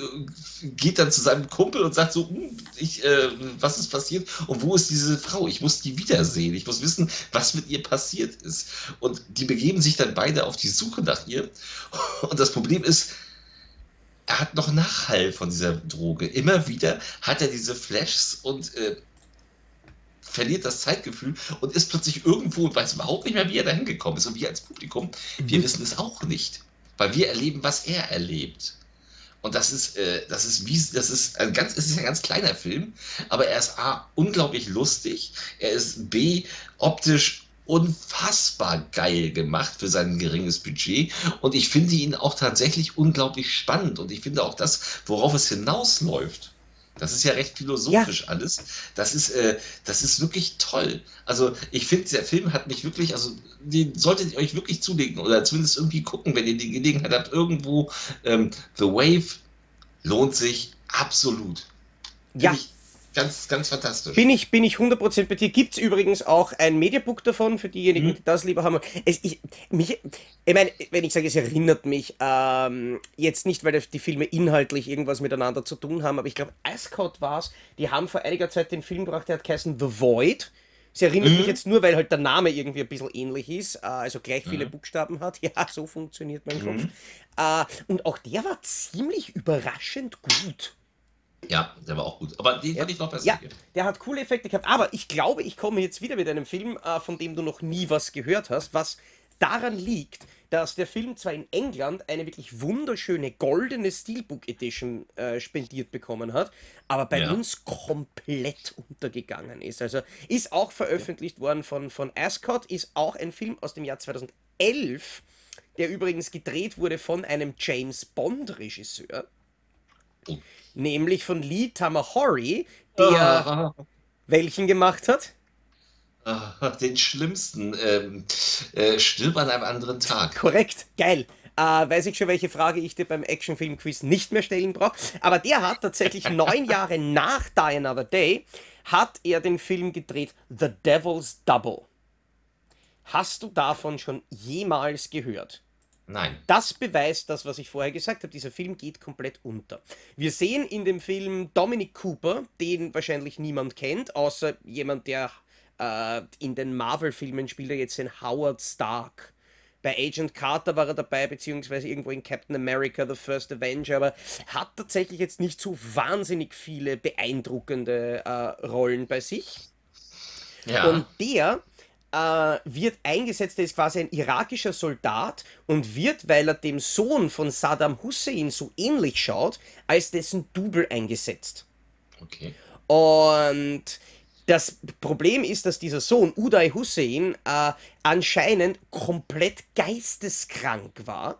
[SPEAKER 2] geht dann zu seinem Kumpel und sagt so, hm, ich, äh, was ist passiert und wo ist diese Frau? Ich muss die wiedersehen, ich muss wissen, was mit ihr passiert ist. Und die begeben sich dann beide auf die Suche nach ihr. Und das Problem ist, er hat noch Nachhall von dieser Droge. Immer wieder hat er diese Flashs und äh, verliert das Zeitgefühl und ist plötzlich irgendwo und weiß überhaupt nicht mehr, wie er da hingekommen ist. Und wir als Publikum, wir mhm. wissen es auch nicht weil wir erleben, was er erlebt. Und das ist, äh, das ist wie, das ist ein ganz, es ist ein ganz kleiner Film, aber er ist A, unglaublich lustig, er ist B, optisch unfassbar geil gemacht für sein geringes Budget. Und ich finde ihn auch tatsächlich unglaublich spannend. Und ich finde auch das, worauf es hinausläuft, das ist ja recht philosophisch ja. alles. Das ist, äh, das ist wirklich toll. Also ich finde, der Film hat mich wirklich, also den solltet ihr euch wirklich zulegen oder zumindest irgendwie gucken, wenn ihr die Gelegenheit habt, irgendwo. Ähm, The Wave lohnt sich absolut.
[SPEAKER 1] Ja. Ich
[SPEAKER 2] Ganz, ganz fantastisch.
[SPEAKER 1] Bin ich, bin ich 100% bei dir. Gibt es übrigens auch ein Mediabook davon, für diejenigen, mhm. die das lieber haben. Es, ich, mich, ich meine, wenn ich sage, es erinnert mich, ähm, jetzt nicht, weil die Filme inhaltlich irgendwas miteinander zu tun haben, aber ich glaube, Ascot war es, die haben vor einiger Zeit den Film gebracht, der hat geheißen The Void. Es erinnert mhm. mich jetzt nur, weil halt der Name irgendwie ein bisschen ähnlich ist, äh, also gleich viele mhm. Buchstaben hat. Ja, so funktioniert mein Kopf. Mhm. Äh, und auch der war ziemlich überraschend gut.
[SPEAKER 2] Ja, der war auch gut. Aber den fand ich noch besser.
[SPEAKER 1] Ja, hier. der hat coole Effekte gehabt. Aber ich glaube, ich komme jetzt wieder mit einem Film, äh, von dem du noch nie was gehört hast, was daran liegt, dass der Film zwar in England eine wirklich wunderschöne goldene Steelbook Edition äh, spendiert bekommen hat, aber bei ja. uns komplett untergegangen ist. Also ist auch veröffentlicht ja. worden von, von Ascot, ist auch ein Film aus dem Jahr 2011, der übrigens gedreht wurde von einem James Bond Regisseur. Oh nämlich von Lee Tamahori, der ah. welchen gemacht hat?
[SPEAKER 2] Ah, den schlimmsten. Ähm, äh, stirb an einem anderen Tag.
[SPEAKER 1] Korrekt, geil. Äh, weiß ich schon, welche Frage ich dir beim Actionfilm-Quiz nicht mehr stellen brauche. Aber der hat tatsächlich neun Jahre nach Die Another Day, hat er den Film gedreht The Devil's Double. Hast du davon schon jemals gehört?
[SPEAKER 2] Nein.
[SPEAKER 1] Das beweist das, was ich vorher gesagt habe. Dieser Film geht komplett unter. Wir sehen in dem Film Dominic Cooper, den wahrscheinlich niemand kennt, außer jemand, der äh, in den Marvel-Filmen spielt, er jetzt den Howard Stark. Bei Agent Carter war er dabei, beziehungsweise irgendwo in Captain America, The First Avenger, aber hat tatsächlich jetzt nicht so wahnsinnig viele beeindruckende äh, Rollen bei sich. Ja. Und der äh, wird eingesetzt, er ist quasi ein irakischer Soldat und wird, weil er dem Sohn von Saddam Hussein so ähnlich schaut, als dessen Double eingesetzt.
[SPEAKER 2] Okay.
[SPEAKER 1] Und das Problem ist, dass dieser Sohn, Uday Hussein, äh, anscheinend komplett geisteskrank war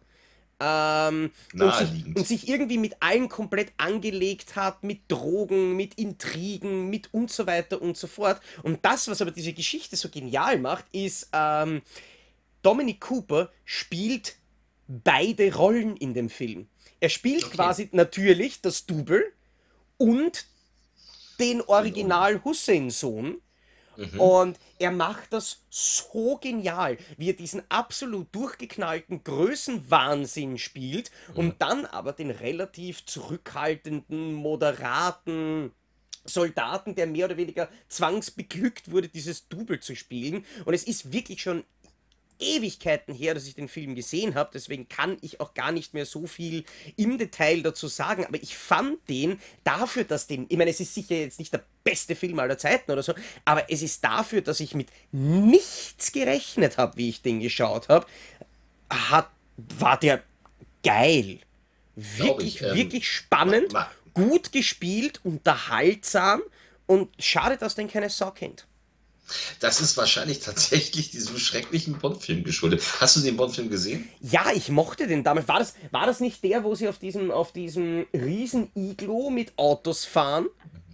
[SPEAKER 1] ähm, und, sich, und, sich, irgendwie mit allen komplett angelegt hat, mit Drogen, mit Intrigen, mit und so weiter und so fort. Und das, was aber diese Geschichte so genial macht, ist, ähm, Dominic Cooper spielt beide Rollen in dem Film. Er spielt okay. quasi natürlich das Double und den Original Hussein-Sohn. Mhm. Und er macht das so genial, wie er diesen absolut durchgeknallten Größenwahnsinn spielt mhm. und dann aber den relativ zurückhaltenden, moderaten Soldaten, der mehr oder weniger zwangsbeglückt wurde, dieses Double zu spielen. Und es ist wirklich schon Ewigkeiten her, dass ich den Film gesehen habe, deswegen kann ich auch gar nicht mehr so viel im Detail dazu sagen, aber ich fand den dafür, dass den, ich meine, es ist sicher jetzt nicht der beste Film aller Zeiten oder so, aber es ist dafür, dass ich mit nichts gerechnet habe, wie ich den geschaut habe, hat, war der geil. Wirklich, ich, ähm, wirklich spannend, gut gespielt, unterhaltsam und schade, dass den keine Sau kennt.
[SPEAKER 2] Das ist wahrscheinlich tatsächlich diesem schrecklichen Bond-Film geschuldet. Hast du den Bond-Film gesehen?
[SPEAKER 1] Ja, ich mochte den damals. War das, war das nicht der, wo sie auf diesem, auf diesem riesen Iglo mit Autos fahren?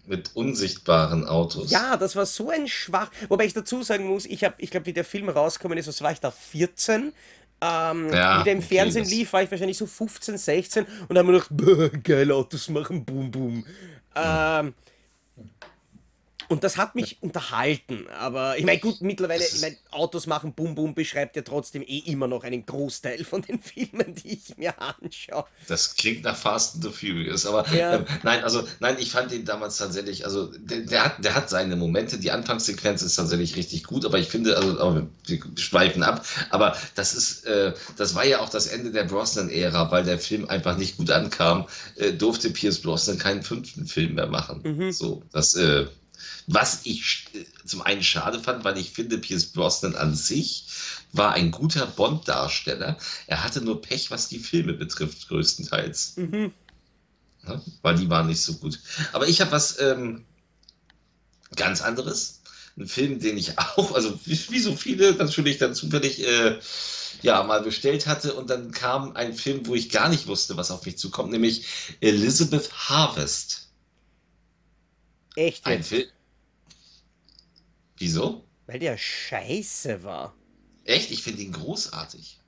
[SPEAKER 2] Mit unsichtbaren Autos.
[SPEAKER 1] Ja, das war so ein schwach. Wobei ich dazu sagen muss, ich, ich glaube, wie der Film rausgekommen ist, was war ich da, 14? Ähm, ja, wie der im Fernsehen okay, lief, war ich wahrscheinlich so 15, 16 und dann haben wir gedacht, geil, Autos machen, boom, boom. Ähm, und das hat mich unterhalten. Aber ich meine, gut, mittlerweile, ich meine, Autos machen Bum Bum beschreibt ja trotzdem eh immer noch einen Großteil von den Filmen, die ich mir anschaue.
[SPEAKER 2] Das klingt nach Fast and the Furious. Aber ja. ähm, nein, also nein, ich fand ihn damals tatsächlich, also der, der, hat, der hat seine Momente. Die Anfangssequenz ist tatsächlich richtig gut, aber ich finde, also aber wir schweifen ab. Aber das ist, äh, das war ja auch das Ende der Brosnan-Ära, weil der Film einfach nicht gut ankam, äh, durfte Pierce Brosnan keinen fünften Film mehr machen. Mhm. So, das äh, was ich zum einen schade fand, weil ich finde, Pierce Brosnan an sich war ein guter Bond-Darsteller. Er hatte nur Pech, was die Filme betrifft, größtenteils. Mhm. Ja, weil die waren nicht so gut. Aber ich habe was ähm, ganz anderes. Ein Film, den ich auch, also wie, wie so viele natürlich dann zufällig äh, ja, mal bestellt hatte. Und dann kam ein Film, wo ich gar nicht wusste, was auf mich zukommt, nämlich Elizabeth Harvest.
[SPEAKER 1] Echt?
[SPEAKER 2] Ein Film. Wieso?
[SPEAKER 1] Weil der scheiße war.
[SPEAKER 2] Echt? Ich finde ihn großartig.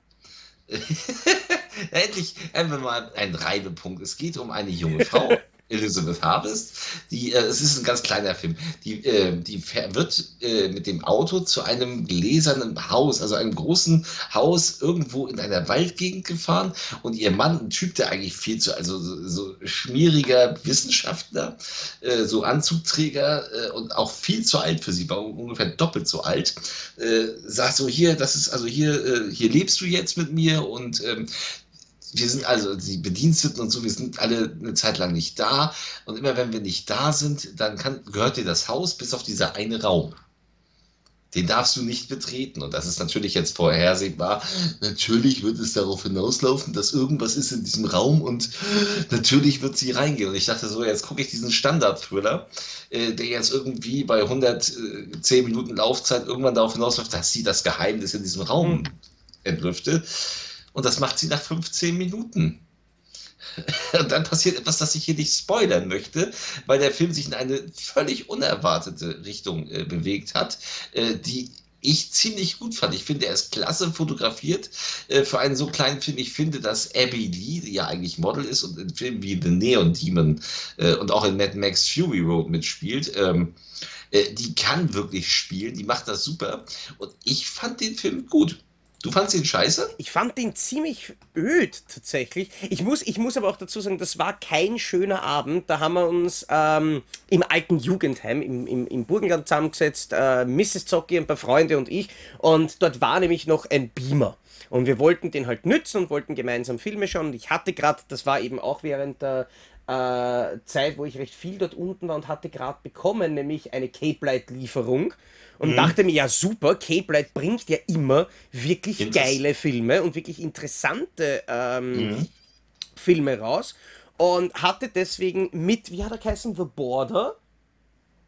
[SPEAKER 2] Endlich einfach mal ein Reibepunkt. Es geht um eine junge Frau, Elizabeth Harvest. Die, äh, es ist ein ganz kleiner Film. Die, äh, die wird äh, mit dem Auto zu einem gläsernen Haus, also einem großen Haus irgendwo in einer Waldgegend gefahren und ihr Mann, ein Typ, der eigentlich viel zu, also so, so schmieriger Wissenschaftler, äh, so Anzugträger äh, und auch viel zu alt für sie, war ungefähr doppelt so alt, äh, sagt so hier, das ist also hier, hier lebst du jetzt mit mir und ähm, wir sind also die Bediensteten und so, wir sind alle eine Zeit lang nicht da. Und immer wenn wir nicht da sind, dann kann, gehört dir das Haus bis auf dieser eine Raum. Den darfst du nicht betreten. Und das ist natürlich jetzt vorhersehbar. Natürlich wird es darauf hinauslaufen, dass irgendwas ist in diesem Raum und natürlich wird sie reingehen. Und ich dachte so, jetzt gucke ich diesen Standard-Thriller, äh, der jetzt irgendwie bei 110 Minuten Laufzeit irgendwann darauf hinausläuft, dass sie das Geheimnis in diesem Raum hm. entlüftet. Und das macht sie nach 15 Minuten. Und dann passiert etwas, das ich hier nicht spoilern möchte, weil der Film sich in eine völlig unerwartete Richtung äh, bewegt hat, äh, die ich ziemlich gut fand. Ich finde, er ist klasse fotografiert äh, für einen so kleinen Film. Ich finde, dass Abby Lee, die ja eigentlich Model ist und in Filmen wie The Neon Demon äh, und auch in Mad Max Fury Road mitspielt, ähm, äh, die kann wirklich spielen, die macht das super. Und ich fand den Film gut. Du fandst ihn scheiße?
[SPEAKER 1] Ich fand den ziemlich öd tatsächlich. Ich muss, ich muss aber auch dazu sagen, das war kein schöner Abend. Da haben wir uns ähm, im alten Jugendheim im, im, im Burgenland zusammengesetzt, äh, Mrs. Zocki, ein paar Freunde und ich. Und dort war nämlich noch ein Beamer. Und wir wollten den halt nützen und wollten gemeinsam Filme schauen. Und ich hatte gerade, das war eben auch während der äh, Zeit, wo ich recht viel dort unten war und hatte gerade bekommen, nämlich eine Cape Light Lieferung und mhm. dachte mir, ja super, Cape Light bringt ja immer wirklich geile Filme und wirklich interessante ähm, mhm. Filme raus und hatte deswegen mit, wie hat er geheißen, The Border?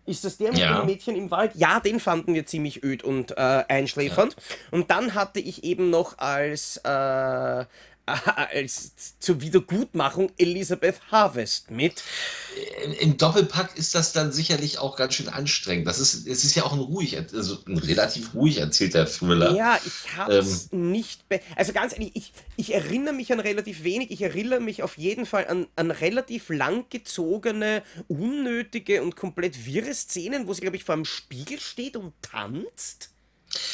[SPEAKER 1] Ist das der mit ja. dem Mädchen im Wald? Ja, den fanden wir ziemlich öd und äh, einschläfernd. Ja. Und dann hatte ich eben noch als, äh, als zur Wiedergutmachung Elizabeth Harvest mit.
[SPEAKER 2] Im Doppelpack ist das dann sicherlich auch ganz schön anstrengend. Das ist, es ist ja auch ein ruhig, also ein relativ ruhig erzählter Thriller.
[SPEAKER 1] Ja, ich habe es ähm, nicht. Also ganz ehrlich, ich, ich erinnere mich an relativ wenig. Ich erinnere mich auf jeden Fall an, an relativ langgezogene, unnötige und komplett wirre Szenen, wo sie, glaube ich, vor einem Spiegel steht und tanzt.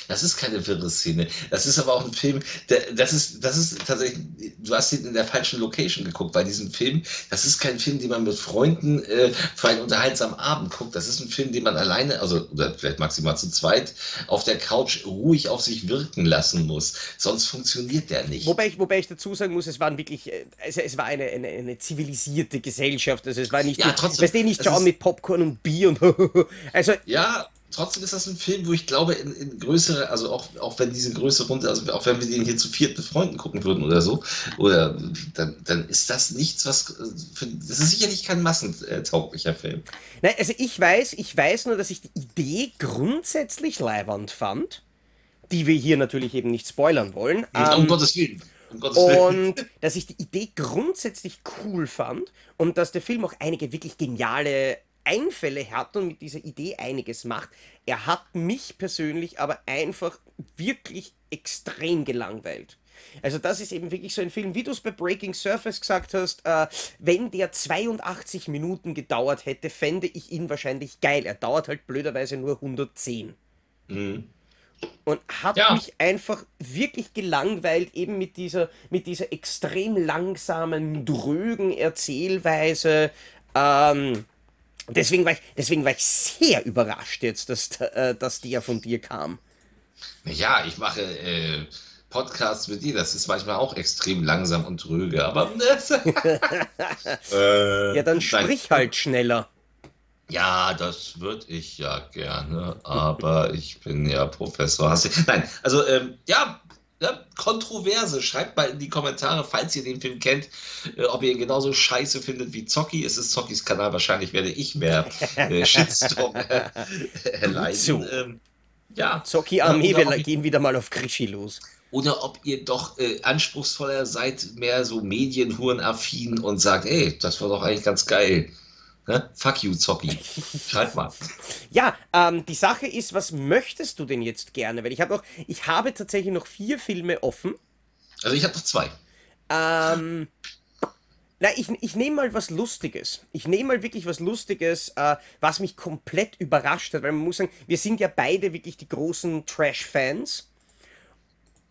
[SPEAKER 2] Das ist keine wirre Szene. Das ist aber auch ein Film, der, das, ist, das ist tatsächlich, du hast ihn in der falschen Location geguckt, weil diesen Film, das ist kein Film, den man mit Freunden äh, für einen unterhaltsamen Abend guckt. Das ist ein Film, den man alleine, also oder vielleicht maximal zu zweit, auf der Couch ruhig auf sich wirken lassen muss. Sonst funktioniert der nicht.
[SPEAKER 1] Wobei ich, wobei ich dazu sagen muss, es waren wirklich, also es war eine, eine, eine zivilisierte Gesellschaft. Also es war nicht, ja, trotzdem, weißt du, nicht John mit Popcorn und Bier und
[SPEAKER 2] also ja, trotzdem ist das ein Film, wo ich glaube, in, in größere, also auch, auch wenn diese Größe runter, also auch wenn wir den hier zu viert mit Freunden gucken würden oder so, oder dann, dann ist das nichts, was. Für, das ist sicherlich kein massentauglicher Film.
[SPEAKER 1] Nein, also ich weiß, ich weiß nur, dass ich die Idee grundsätzlich leiwand fand, die wir hier natürlich eben nicht spoilern wollen.
[SPEAKER 2] Um ähm, Gottes Willen. Um Gottes
[SPEAKER 1] und dass ich die Idee grundsätzlich cool fand und dass der Film auch einige wirklich geniale Einfälle hat und mit dieser Idee einiges macht. Er hat mich persönlich aber einfach wirklich extrem gelangweilt. Also das ist eben wirklich so ein Film, wie du es bei Breaking Surface gesagt hast, äh, wenn der 82 Minuten gedauert hätte, fände ich ihn wahrscheinlich geil. Er dauert halt blöderweise nur 110. Mhm. Und hat ja. mich einfach wirklich gelangweilt, eben mit dieser, mit dieser extrem langsamen, drögen Erzählweise. Ähm, Deswegen war ich, deswegen war ich sehr überrascht jetzt, dass, äh, dass die ja von dir kam.
[SPEAKER 2] Ja, ich mache äh, Podcasts mit dir. Das ist manchmal auch extrem langsam und tröge, aber.
[SPEAKER 1] äh, ja, dann sprich halt schneller.
[SPEAKER 2] Ja, das würde ich ja gerne, aber ich bin ja Professor. Nein, also ähm, ja, ja, Kontroverse. Schreibt mal in die Kommentare, falls ihr den Film kennt, äh, ob ihr ihn genauso scheiße findet wie Zocki. Es ist Zockis Kanal, wahrscheinlich werde ich mehr äh, Shitstorm äh, erleiden.
[SPEAKER 1] Ähm, ja. Zocki-Armee, wir gehen wieder mal auf Krischi los.
[SPEAKER 2] Oder ob ihr doch äh, anspruchsvoller seid, mehr so medienhurenaffin und sagt, ey, das war doch eigentlich ganz geil. Ne? Fuck you, Zocki. Schreib mal.
[SPEAKER 1] Ja, ähm, die Sache ist, was möchtest du denn jetzt gerne? Weil ich habe noch, ich habe tatsächlich noch vier Filme offen.
[SPEAKER 2] Also ich habe noch zwei.
[SPEAKER 1] Ähm, na, ich, ich nehme mal was Lustiges. Ich nehme mal wirklich was Lustiges, äh, was mich komplett überrascht hat, weil man muss sagen, wir sind ja beide wirklich die großen Trash-Fans.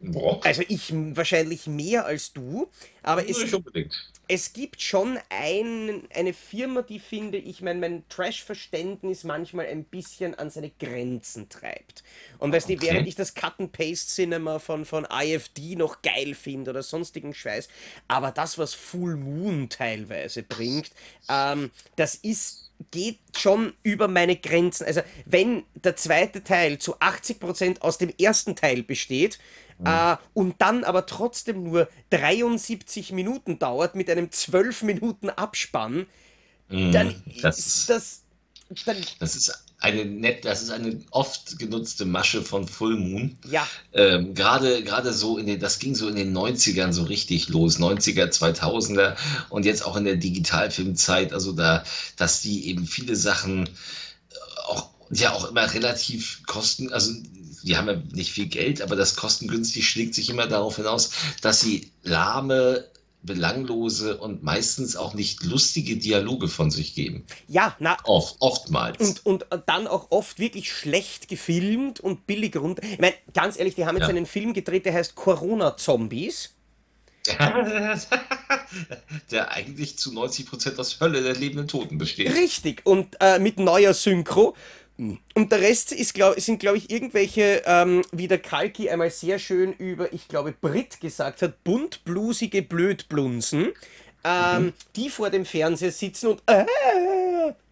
[SPEAKER 1] Boah. Also ich wahrscheinlich mehr als du, aber es, unbedingt es gibt schon ein, eine Firma, die finde ich, mein, mein Trash-Verständnis manchmal ein bisschen an seine Grenzen treibt. Und weißt okay. du, während ich das Cut-and-Paste-Cinema von, von IFD noch geil finde oder sonstigen Scheiß, aber das, was Full Moon teilweise bringt, ähm, das ist geht schon über meine Grenzen. Also wenn der zweite Teil zu 80% aus dem ersten Teil besteht, Mhm. Äh, und dann aber trotzdem nur 73 Minuten dauert mit einem 12 Minuten Abspann, mhm. dann das, ist das.
[SPEAKER 2] Dann, das ist eine nett, das ist eine oft genutzte Masche von Full Moon.
[SPEAKER 1] Ja.
[SPEAKER 2] Ähm, gerade, gerade so in den, das ging so in den 90ern so richtig los, 90er, 2000er und jetzt auch in der Digitalfilmzeit, also da, dass die eben viele Sachen auch, ja auch immer relativ kosten, also die haben ja nicht viel Geld, aber das kostengünstig schlägt sich immer darauf hinaus, dass sie lahme, belanglose und meistens auch nicht lustige Dialoge von sich geben.
[SPEAKER 1] Ja, na.
[SPEAKER 2] Oft, oftmals.
[SPEAKER 1] Und, und dann auch oft wirklich schlecht gefilmt und billig runter. Ich meine, ganz ehrlich, die haben jetzt ja. einen Film gedreht, der heißt Corona-Zombies.
[SPEAKER 2] der eigentlich zu 90% aus Hölle der lebenden Toten besteht.
[SPEAKER 1] Richtig, und äh, mit neuer Synchro. Und der Rest ist, glaub, sind, glaube ich, irgendwelche, ähm, wie der Kalki einmal sehr schön über, ich glaube, Brit gesagt hat, buntblusige Blödblunsen, ähm, mhm. die vor dem Fernseher sitzen und äh,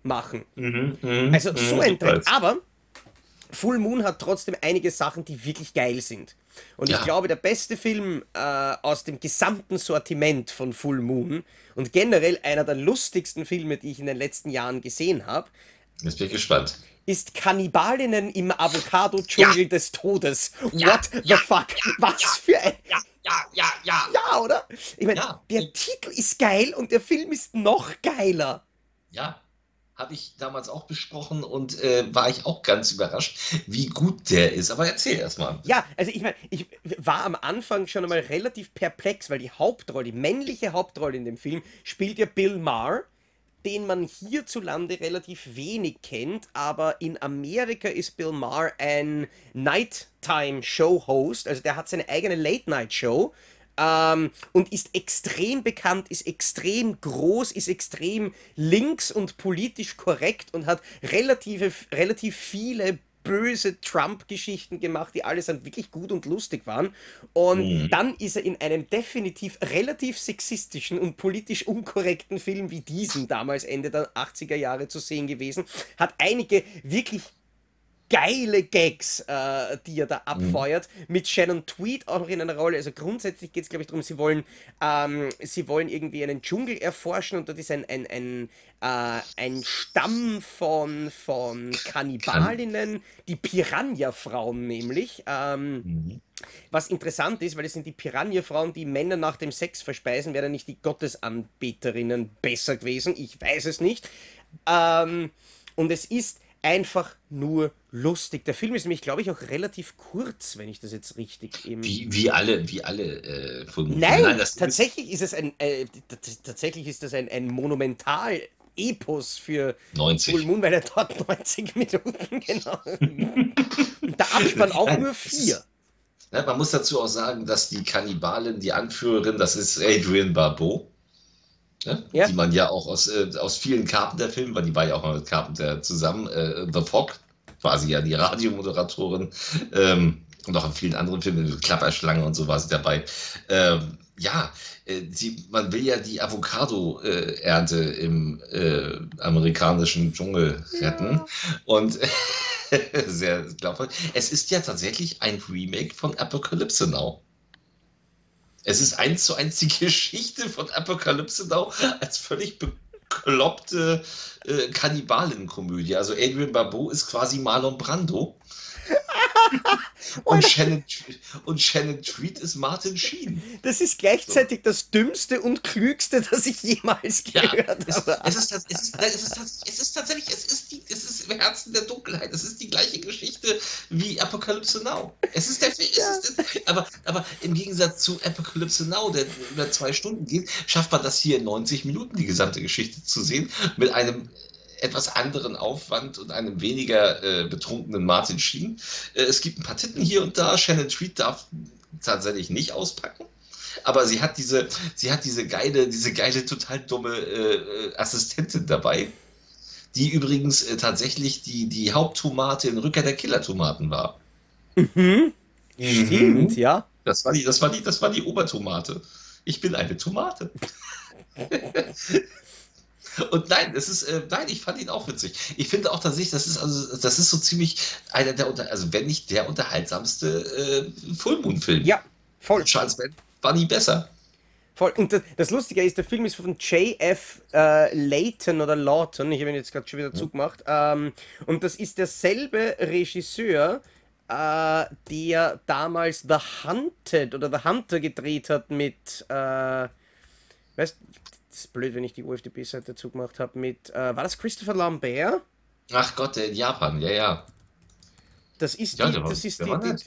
[SPEAKER 1] machen. Mhm, mh, also so ein Trend. Aber Full Moon hat trotzdem einige Sachen, die wirklich geil sind. Und ja. ich glaube, der beste Film äh, aus dem gesamten Sortiment von Full Moon und generell einer der lustigsten Filme, die ich in den letzten Jahren gesehen habe.
[SPEAKER 2] Jetzt bin ich gespannt
[SPEAKER 1] ist Kannibalinnen im Avocado-Dschungel ja. des Todes. Ja. What the fuck? Was für ein.
[SPEAKER 2] ja, ja, ja.
[SPEAKER 1] Ja, oder? Ich meine,
[SPEAKER 2] Ja.
[SPEAKER 1] der Titel ist geil und der Film ist noch geiler.
[SPEAKER 2] Ja, habe ich damals auch besprochen und äh, war ich auch ganz überrascht, wie gut der ist. Aber erzähl erst mal.
[SPEAKER 1] Ja, also ich meine, ich war am Anfang schon einmal relativ perplex, weil die Hauptrolle, die männliche Hauptrolle in dem Film, spielt ja Bill Maher, den man hierzulande relativ wenig kennt, aber in Amerika ist Bill Maher ein Nighttime-Show-Host, also der hat seine eigene Late-Night-Show. Ähm, und ist extrem bekannt, ist extrem groß, ist extrem links und politisch korrekt und hat relative, relativ viele böse Trump-Geschichten gemacht, die allesamt wirklich gut und lustig waren. Und
[SPEAKER 2] Mhm.
[SPEAKER 1] dann ist er in einem definitiv relativ sexistischen und politisch unkorrekten Film wie diesem damals Ende der 80er Jahre zu sehen gewesen, hat einige wirklich geile Gags, äh, die er da abfeuert, mit Shannon Tweed auch noch in einer Rolle. Also grundsätzlich geht es, glaube ich, darum, sie wollen, ähm, sie wollen irgendwie einen Dschungel erforschen und dort ist ein, ein, ein, äh, ein Stamm von, von Kannibalinnen, die Piranha-Frauen nämlich. Ähm,
[SPEAKER 2] Mhm.
[SPEAKER 1] was interessant ist, weil es sind die Piranha-Frauen, die Männer nach dem Sex verspeisen, wären nicht die Gottesanbeterinnen besser gewesen. Ich weiß es nicht. Ähm, und es ist einfach nur lustig. Der Film ist nämlich, glaube ich, auch relativ kurz, wenn ich das jetzt richtig im.
[SPEAKER 2] Wie, wie alle, wie alle äh, Filme.
[SPEAKER 1] Nein,
[SPEAKER 2] das ist,
[SPEAKER 1] tatsächlich ist es ein, äh, tatsächlich ist das ein, ein Monumental-Epos für
[SPEAKER 2] 90.
[SPEAKER 1] Full Moon, weil er dort 90 Minuten, genau. Und der Abspann auch
[SPEAKER 2] Nein,
[SPEAKER 1] nur
[SPEAKER 2] es ist-
[SPEAKER 1] vier.
[SPEAKER 2] Ne, man muss dazu auch sagen, dass die Kannibalin, die Anführerin, das ist Adrienne Barbeau. Ne?
[SPEAKER 1] Ja.
[SPEAKER 2] Die man ja auch aus, äh, aus vielen Carpenter-Filmen, weil die war ja auch mal mit Carpenter zusammen, äh, The Fog, quasi ja die Radiomoderatorin, ähm, und auch in vielen anderen Filmen, Klapperschlange und so war sie dabei. Ähm, ja, äh, sie, man will ja die Avocado-Ernte im äh, amerikanischen Dschungel retten. Und sehr glaubhaft. Es ist ja tatsächlich ein Remake von Apocalypse Now. Es ist eins zu eins die Geschichte von Apocalypse Now als völlig bekloppte äh, Kannibalenkomödie. Also Adrian Barbeau ist quasi Marlon Brando. und, Shannon, und Shannon Tweed ist Martin Sheen.
[SPEAKER 1] Das ist gleichzeitig das Dümmste und Klügste, das ich jemals
[SPEAKER 2] Ja,
[SPEAKER 1] gehört habe.
[SPEAKER 2] es, ist, tats- es, ist, es, ist, tats- es ist tatsächlich, es ist, die, es ist im Herzen der Dunkelheit. Es ist die gleiche Geschichte wie Apocalypse Now. Es ist der Film, ist, aber, aber im Gegensatz zu Apocalypse Now, der über zwei Stunden geht, schafft man das hier in 90 Minuten, die gesamte Geschichte zu sehen, mit einem etwas anderen Aufwand und einem weniger äh, betrunkenen Martin Sheen. Äh, es gibt ein paar Titten hier und da. Shannon Tweed darf tatsächlich nicht auspacken. Aber sie hat diese, sie hat diese geile, diese geile, total dumme äh, äh, Assistentin dabei, die übrigens äh, tatsächlich die, die Haupttomate in Rückkehr der Killer-Tomaten war.
[SPEAKER 1] Mhm. Stimmt, ja.
[SPEAKER 2] Das war die, das war die, das war die Obertomate. Ich bin eine Tomate. Und nein, es ist, äh, nein, ich fand ihn auch witzig. Ich finde auch tatsächlich, das ist also, das ist so ziemlich einer der, also wenn nicht der unterhaltsamste äh, Full Moon Film.
[SPEAKER 1] Ja, voll.
[SPEAKER 2] Charles Band war nie besser.
[SPEAKER 1] voll. Und das, das Lustige ist, der Film ist von J.F. Äh, Layton oder Lawton, ich habe ihn jetzt gerade schon wieder zugemacht. Ähm, und das ist derselbe Regisseur, äh, der damals The Hunted oder The Hunter gedreht hat mit, äh, weißt das ist blöd, wenn ich die UFDB-Seite zugemacht habe, mit, äh, war das Christopher Lambert?
[SPEAKER 2] Ach Gott, in Japan, ja, ja.
[SPEAKER 1] Das ist,
[SPEAKER 2] Ja,
[SPEAKER 1] die,
[SPEAKER 2] war-
[SPEAKER 1] das ist
[SPEAKER 2] der
[SPEAKER 1] die, die,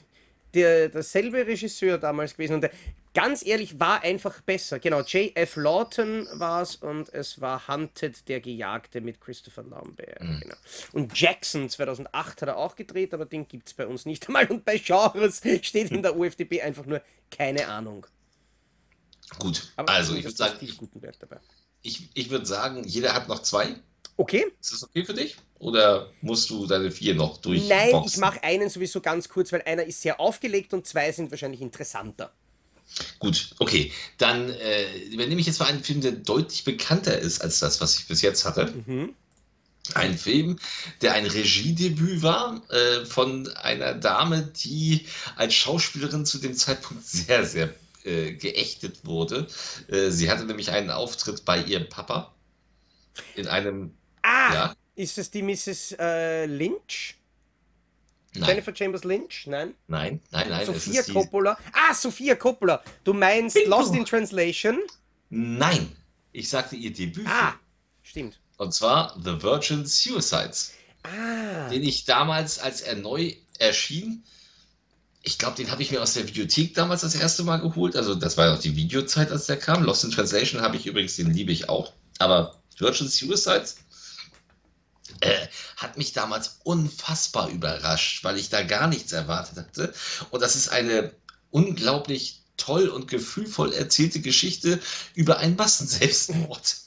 [SPEAKER 1] der, derselbe Regisseur damals gewesen. Und der, ganz ehrlich, war einfach besser. Genau, J.F. Lawton war es und es war Hunted, der Gejagte mit Christopher Lambert.
[SPEAKER 2] Mhm.
[SPEAKER 1] Genau. Und Jackson 2008 hat er auch gedreht, aber den gibt es bei uns nicht einmal. Und bei Genres steht in der UFDB einfach nur keine Ahnung.
[SPEAKER 2] Gut,
[SPEAKER 1] Aber
[SPEAKER 2] also ich würde sagen, ich, ich, ich würde sagen, jeder hat noch zwei.
[SPEAKER 1] Okay,
[SPEAKER 2] Ist das okay für dich? Oder musst du deine vier noch durch?
[SPEAKER 1] nein, ich mache einen sowieso ganz kurz, weil einer ist sehr aufgelegt und zwei sind wahrscheinlich interessanter.
[SPEAKER 2] Gut, okay. Dann äh, übernehme ich jetzt mal einen Film, der deutlich bekannter ist als das, was ich bis jetzt hatte.
[SPEAKER 1] Mhm.
[SPEAKER 2] Ein Film, der ein Regiedebüt war äh, von einer Dame, die als Schauspielerin zu dem Zeitpunkt sehr, sehr äh, geächtet wurde. Äh, sie hatte nämlich einen Auftritt bei ihrem Papa in einem,
[SPEAKER 1] Ah,
[SPEAKER 2] ja,
[SPEAKER 1] ist es die Mrs. Äh, Lynch? Nein. Jennifer Chambers Lynch? Nein?
[SPEAKER 2] Nein, nein, nein.
[SPEAKER 1] Sophia Coppola. Ah, Sophia Coppola. Du meinst Bingo. Lost in Translation?
[SPEAKER 2] Nein. Ich sagte ihr Debüt.
[SPEAKER 1] Ah, stimmt.
[SPEAKER 2] Und zwar The Virgin Suicides.
[SPEAKER 1] Ah.
[SPEAKER 2] Den ich damals, als er neu erschien, ich glaube, den habe ich mir aus der Videothek damals das erste Mal geholt. Also, das war ja auch die Videozeit, als der kam. Lost in Translation habe ich übrigens, den liebe ich auch. Aber Virgin Suicides äh, hat mich damals unfassbar überrascht, weil ich da gar nichts erwartet hatte. Und das ist eine unglaublich toll und gefühlvoll erzählte Geschichte über einen Massenselbstmord.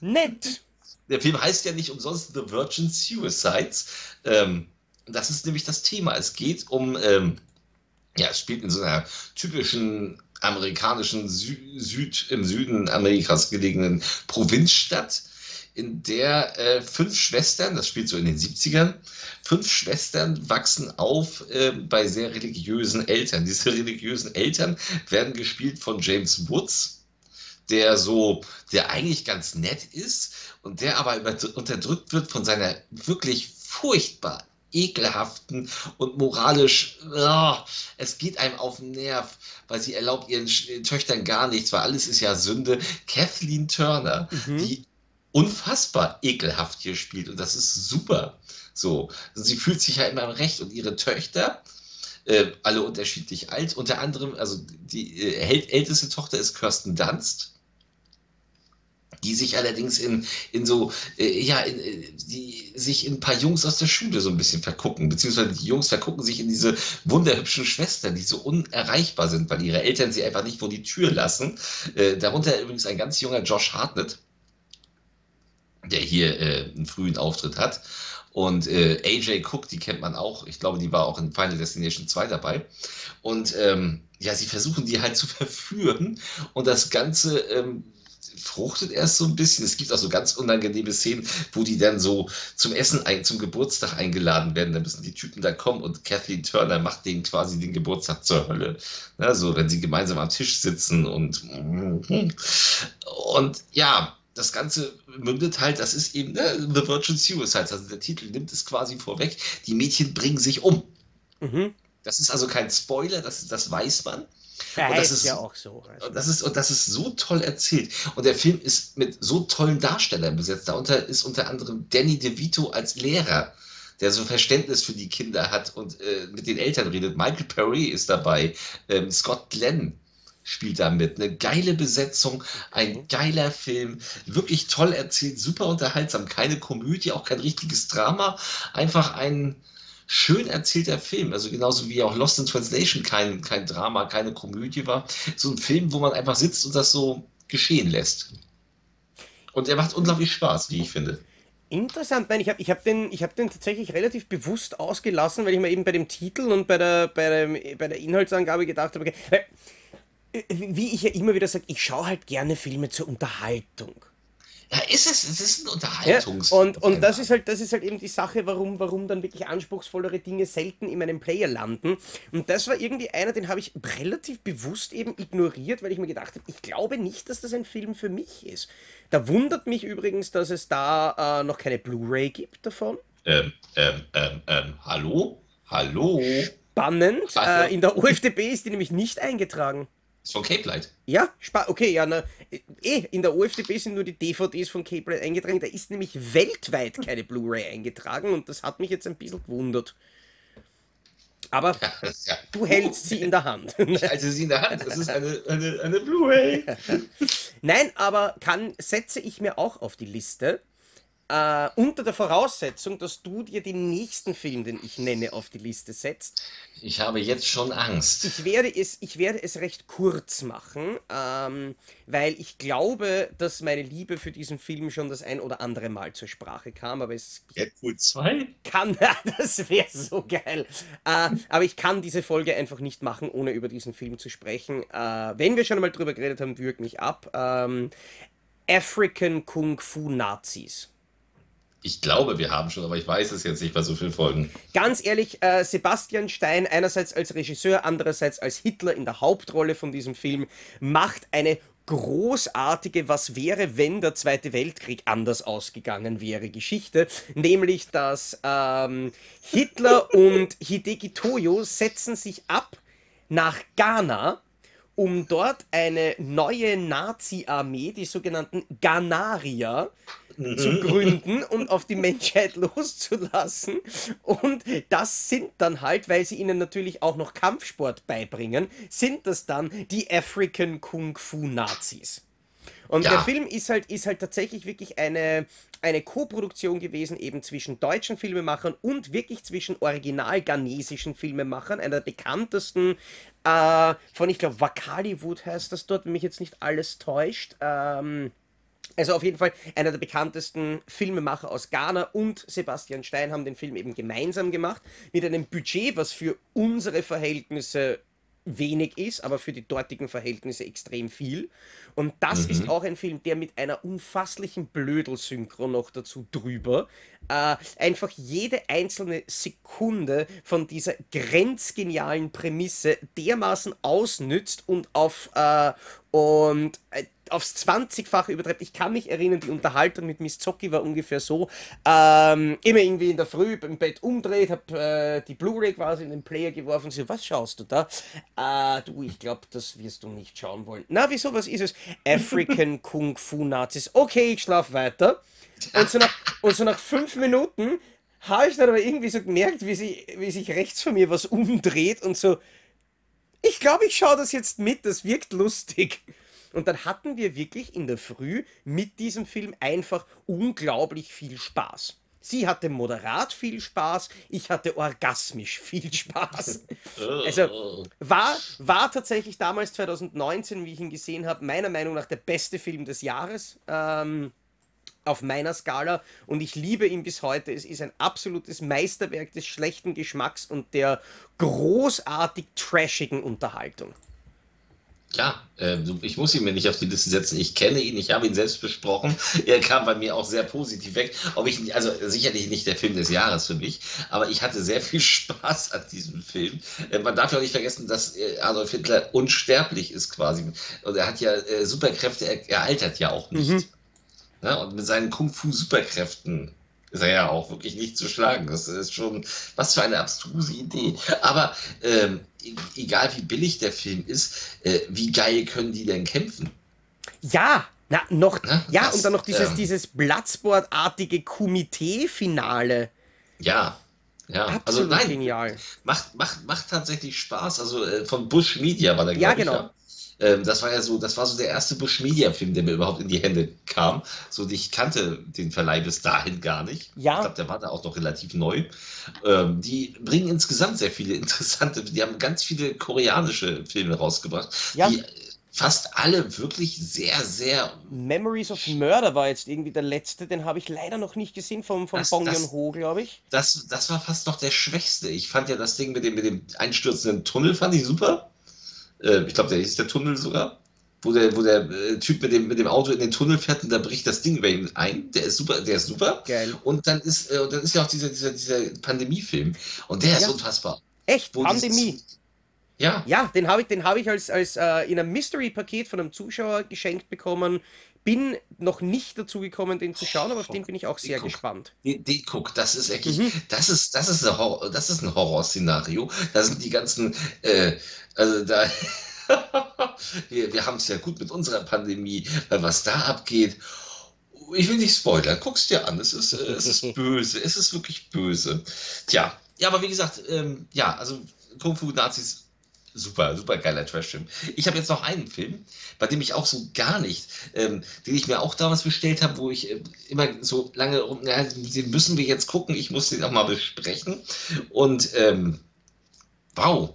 [SPEAKER 1] Nett!
[SPEAKER 2] Der Film heißt ja nicht umsonst The Virgin Suicides. Ähm, das ist nämlich das Thema. Es geht um, ähm, ja, es spielt in so einer typischen amerikanischen Sü Süd, im Süden Amerikas gelegenen Provinzstadt in der äh, fünf Schwestern, das spielt so in den 70ern, fünf Schwestern wachsen auf äh, bei sehr religiösen Eltern. Diese religiösen Eltern werden gespielt von James Woods, der so, der eigentlich ganz nett ist und der aber unterdrückt wird von seiner wirklich furchtbar ekelhaften und moralisch, oh, es geht einem auf den Nerv, weil sie erlaubt ihren Töchtern gar nichts, weil alles ist ja Sünde. Kathleen Turner, mhm. die unfassbar ekelhaft hier spielt und das ist super. So, sie fühlt sich ja immer im Recht und ihre Töchter, äh, alle unterschiedlich alt, unter anderem, also die äh, älteste Tochter ist Kirsten Dunst, die sich allerdings in, in so, äh, ja, in, äh, die sich in ein paar Jungs aus der Schule so ein bisschen vergucken, beziehungsweise die Jungs vergucken sich in diese wunderhübschen Schwestern, die so unerreichbar sind, weil ihre Eltern sie einfach nicht vor die Tür lassen. Äh, darunter übrigens ein ganz junger Josh Hartnett, der hier äh, einen frühen Auftritt hat. Und äh, AJ Cook, die kennt man auch. Ich glaube, die war auch in Final Destination 2 dabei. Und ähm, ja, sie versuchen die halt zu verführen. Und das Ganze ähm, fruchtet erst so ein bisschen. Es gibt auch so ganz unangenehme Szenen, wo die dann so zum Essen, zum Geburtstag eingeladen werden. Da müssen die Typen da kommen und Kathleen Turner macht denen quasi den Geburtstag zur Hölle. Also, wenn sie gemeinsam am Tisch sitzen und. Und ja, das Ganze mündet halt, das ist eben ne, The Virgin Suicides, also der Titel nimmt es quasi vorweg, die Mädchen bringen sich um. Mhm. Das ist also kein Spoiler, das, das weiß man.
[SPEAKER 1] Ja, und das ist ja auch so.
[SPEAKER 2] Also. Und das, ist, und das ist so toll erzählt. Und der Film ist mit so tollen Darstellern besetzt. Darunter ist unter anderem Danny DeVito als Lehrer, der so Verständnis für die Kinder hat und äh, mit den Eltern redet. Michael Perry ist dabei, ähm, Scott Glenn spielt da mit. Eine geile Besetzung, ein mhm. geiler Film, wirklich toll erzählt, super unterhaltsam, keine Komödie, auch kein richtiges Drama, einfach ein schön erzählter Film. Also genauso wie auch Lost in Translation kein, kein Drama, keine Komödie war. So ein Film, wo man einfach sitzt und das so geschehen lässt. Und er macht unglaublich Spaß, wie ich finde.
[SPEAKER 1] Interessant, nein, ich habe ich hab den, hab den tatsächlich relativ bewusst ausgelassen, weil ich mir eben bei dem Titel und bei der, bei der, bei der Inhaltsangabe gedacht habe, okay, wie ich ja immer wieder sage, ich schaue halt gerne Filme zur Unterhaltung.
[SPEAKER 2] Ja, ist es, es ist ein Unterhaltungs.
[SPEAKER 1] Ja, und, und das ist halt, das ist halt eben die Sache, warum, warum dann wirklich anspruchsvollere Dinge selten in meinem Player landen. Und das war irgendwie einer, den habe ich relativ bewusst eben ignoriert, weil ich mir gedacht habe, ich glaube nicht, dass das ein Film für mich ist. Da wundert mich übrigens, dass es da äh, noch keine Blu-ray gibt davon.
[SPEAKER 2] Ähm, ähm, ähm, ähm, hallo? Hallo?
[SPEAKER 1] Spannend. Äh, in der UFDB ist die nämlich nicht eingetragen.
[SPEAKER 2] Ist von Cape Light.
[SPEAKER 1] Ja, okay, ja, na, eh, in der OFDB sind nur die DVDs von Cape Light eingetragen. Da ist nämlich weltweit keine Blu-ray eingetragen und das hat mich jetzt ein bisschen gewundert. Aber ja, ja. du hältst sie in der Hand.
[SPEAKER 2] Ich halte sie in der Hand. Das ist eine, eine, eine Blu-ray.
[SPEAKER 1] Nein, aber kann, setze ich mir auch auf die Liste. Äh, unter der Voraussetzung, dass du dir den nächsten Film, den ich nenne, auf die Liste setzt.
[SPEAKER 2] Ich habe jetzt schon Angst.
[SPEAKER 1] Ich werde es, ich werde es recht kurz machen, ähm, weil ich glaube, dass meine Liebe für diesen Film schon das ein oder andere Mal zur Sprache kam. Aber es
[SPEAKER 2] Deadpool 2?
[SPEAKER 1] Kann, das wäre so geil. Äh, aber ich kann diese Folge einfach nicht machen, ohne über diesen Film zu sprechen. Äh, wenn wir schon einmal drüber geredet haben, würg mich ab. Ähm, African Kung Fu Nazis.
[SPEAKER 2] Ich glaube, wir haben schon, aber ich weiß es jetzt nicht bei so vielen Folgen.
[SPEAKER 1] Ganz ehrlich, äh, Sebastian Stein, einerseits als Regisseur, andererseits als Hitler in der Hauptrolle von diesem Film, macht eine großartige Was wäre, wenn der Zweite Weltkrieg anders ausgegangen wäre Geschichte, nämlich dass ähm, Hitler und Hideki Toyo setzen sich ab nach Ghana, um dort eine neue Nazi-Armee, die sogenannten Ghanarier, zu mhm. gründen und auf die Menschheit loszulassen. Und das sind dann halt, weil sie ihnen natürlich auch noch Kampfsport beibringen, sind das dann die African Kung Fu Nazis. Und ja. der Film ist halt, ist halt tatsächlich wirklich eine, eine Co-Produktion gewesen, eben zwischen deutschen Filmemachern und wirklich zwischen original ghanesischen Filmemachern. Einer der bekanntesten äh, von, ich glaube, Wakaliwood heißt das dort, wenn mich jetzt nicht alles täuscht. Ähm, also auf jeden Fall einer der bekanntesten Filmemacher aus Ghana und Sebastian Stein haben den Film eben gemeinsam gemacht mit einem Budget, was für unsere Verhältnisse wenig ist, aber für die dortigen Verhältnisse extrem viel. Und das mhm. ist auch ein Film, der mit einer unfasslichen Blödelsynchro noch dazu drüber äh, einfach jede einzelne Sekunde von dieser grenzgenialen Prämisse dermaßen ausnützt und auf äh, und äh, aufs 20-fache übertreibt. Ich kann mich erinnern, die Unterhaltung mit Miss Zocki war ungefähr so. Ähm, immer irgendwie in der Früh im Bett umdreht, hab äh, die Blu-ray quasi in den Player geworfen. Sie, was schaust du da? Äh, du, ich glaube, das wirst du nicht schauen wollen. Na, wieso, was ist es? African Kung Fu Nazis. Okay, ich schlaf weiter. Und so nach, und so nach fünf Minuten habe ich dann aber irgendwie so gemerkt, wie, sie, wie sich rechts von mir was umdreht und so, ich glaube, ich schaue das jetzt mit, das wirkt lustig. Und dann hatten wir wirklich in der Früh mit diesem Film einfach unglaublich viel Spaß. Sie hatte moderat viel Spaß, ich hatte orgasmisch viel Spaß. Also war, war tatsächlich damals 2019, wie ich ihn gesehen habe, meiner Meinung nach der beste Film des Jahres. Ähm, auf meiner Skala und ich liebe ihn bis heute. Es ist ein absolutes Meisterwerk des schlechten Geschmacks und der großartig trashigen Unterhaltung.
[SPEAKER 2] Ja, äh, ich muss ihn mir nicht auf die Liste setzen. Ich kenne ihn, ich habe ihn selbst besprochen. Er kam bei mir auch sehr positiv weg. Ob ich, also sicherlich nicht der Film des Jahres für mich, aber ich hatte sehr viel Spaß an diesem Film. Äh, man darf ja auch nicht vergessen, dass äh, Adolf Hitler unsterblich ist quasi. Und er hat ja äh, Superkräfte, er, er altert ja auch nicht. Mhm. Ja, und mit seinen Kung-Fu-Superkräften ist er ja auch wirklich nicht zu schlagen. Das ist schon, was für eine abstruse Idee. Aber ähm, e-, egal wie billig der Film ist, äh, wie geil können die denn kämpfen?
[SPEAKER 1] Ja, na, noch, Na, ja, das, und dann noch dieses, ähm, dieses Bloodsport-artige Komitee-Finale.
[SPEAKER 2] Ja, ja,
[SPEAKER 1] also Absolut also nein, genial.
[SPEAKER 2] Macht, macht, macht tatsächlich Spaß. Also äh, von Bush Media war der,
[SPEAKER 1] Ja, genau.
[SPEAKER 2] Ähm, das war ja so, das war so der erste Bush Media Film, der mir überhaupt in die Hände kam. So, ich kannte den Verleih bis dahin gar nicht.
[SPEAKER 1] Ja.
[SPEAKER 2] Ich glaube, der war da auch noch relativ neu. Ähm, die bringen insgesamt sehr viele interessante, die haben ganz viele koreanische Filme rausgebracht,
[SPEAKER 1] ja.
[SPEAKER 2] die fast alle wirklich sehr, sehr.
[SPEAKER 1] Memories of Murder war jetzt irgendwie der letzte, den habe ich leider noch nicht gesehen, vom, vom das, Bong Joon-ho, glaube ich.
[SPEAKER 2] Das, das war fast noch der schwächste. Ich fand ja das Ding mit dem, mit dem einstürzenden Tunnel, fand ich super. Äh, ich glaube, der ist der Tunnel sogar. Wo der, wo der äh, Typ mit dem, mit dem Auto in den Tunnel fährt und da bricht das Ding über ihn ein. Der ist super, der ist super.
[SPEAKER 1] Geil.
[SPEAKER 2] Und dann ist, äh, dann ist ja auch dieser, dieser, dieser Pandemiefilm. Und der ja. ist unfassbar.
[SPEAKER 1] Echt? Wo Pandemie? Dieses,
[SPEAKER 2] ja.
[SPEAKER 1] Ja, den habe ich, den hab ich als, als äh, in einem Mystery-Paket von einem Zuschauer geschenkt bekommen. Bin noch nicht dazu gekommen, den zu schauen, aber auf den bin ich auch sehr
[SPEAKER 2] guck,
[SPEAKER 1] gespannt.
[SPEAKER 2] Guck, das ist wirklich, mhm. das ist, das ist, ein Horror, das ist ein Horrorszenario. Da sind die ganzen, äh, also da. wir wir haben es ja gut mit unserer Pandemie, weil was da abgeht. Ich will nicht spoilern, guck's dir an. Es ist, es ist böse, es ist wirklich böse. Tja, ja, aber wie gesagt, ähm, ja, also Kung Fu Nazis super, super geiler Trashfilm. Ich habe jetzt noch einen Film, bei dem ich auch so gar nicht, ähm, den ich mir auch damals bestellt habe, wo ich äh, immer so lange, na, den müssen wir jetzt gucken, ich muss den auch mal besprechen. Und ähm, wow,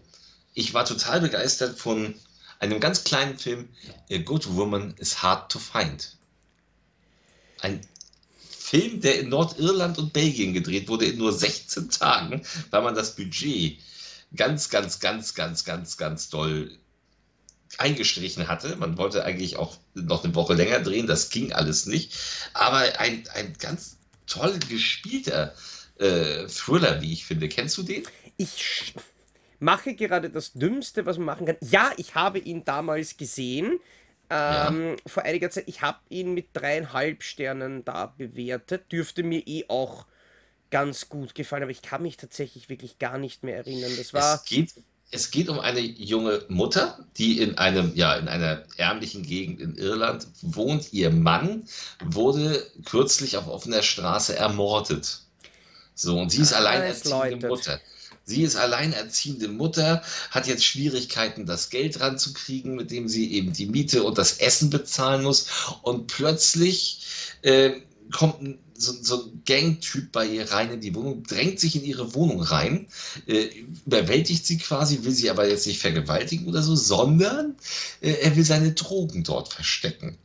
[SPEAKER 2] ich war total begeistert von einem ganz kleinen Film, A Good Woman is Hard to Find. Ein Film, der in Nordirland und Belgien gedreht wurde in nur 16 Tagen, weil man das Budget ganz, ganz, ganz, ganz, ganz, ganz doll eingestrichen hatte. Man wollte eigentlich auch noch eine Woche länger drehen, das ging alles nicht. Aber ein, ein ganz toll gespielter äh, Thriller, wie ich finde. Kennst du den?
[SPEAKER 1] Ich mache gerade das Dümmste, was man machen kann. Ja, ich habe ihn damals gesehen. ähm, vor einiger Zeit. Ich habe ihn mit dreieinhalb Sternen da bewertet. Dürfte mir eh auch ganz gut gefallen, aber ich kann mich tatsächlich wirklich gar nicht mehr erinnern. Das war.
[SPEAKER 2] Es geht, es geht um eine junge Mutter, die in einem, ja, in einer ärmlichen Gegend in Irland wohnt. Ihr Mann wurde kürzlich auf offener Straße ermordet. So, und sie ist alleinerziehende. Mutter. Sie ist alleinerziehende Mutter, hat jetzt Schwierigkeiten, das Geld ranzukriegen, mit dem sie eben die Miete und das Essen bezahlen muss. Und plötzlich äh, kommt ein, so, so ein Gangtyp bei ihr rein in die Wohnung, drängt sich in ihre Wohnung rein, äh, überwältigt sie quasi, will sie aber jetzt nicht vergewaltigen oder so, sondern äh, er will seine Drogen dort verstecken.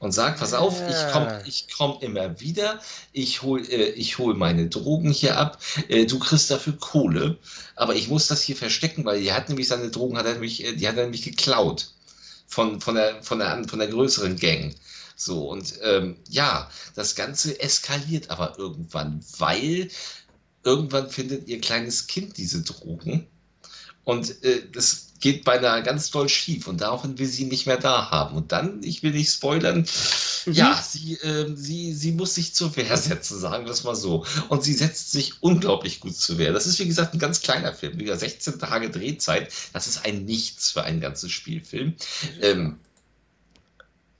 [SPEAKER 2] Und sagt, pass auf, ich komme
[SPEAKER 1] Ah.
[SPEAKER 2] ich komm immer wieder, ich hole äh, ich hol meine Drogen hier ab, äh, du kriegst dafür Kohle, aber ich muss das hier verstecken, weil er hat nämlich seine Drogen, hat er nämlich, äh, die hat er nämlich geklaut von, von, der, von, der, von der größeren Gang. So, und ähm, ja, das Ganze eskaliert aber irgendwann, weil irgendwann findet ihr kleines Kind diese Drogen und äh, das geht beinahe ganz doll schief und daraufhin will sie nicht mehr da haben. Und dann, ich will nicht spoilern, ja, sie, ähm, sie, sie muss sich zur Wehr setzen, sagen wir es mal so. Und sie setzt sich unglaublich gut zur Wehr. Das ist, wie gesagt, ein ganz kleiner Film. Wie gesagt, 16 Tage Drehzeit, das ist ein Nichts für einen ganzen Spielfilm. Ähm,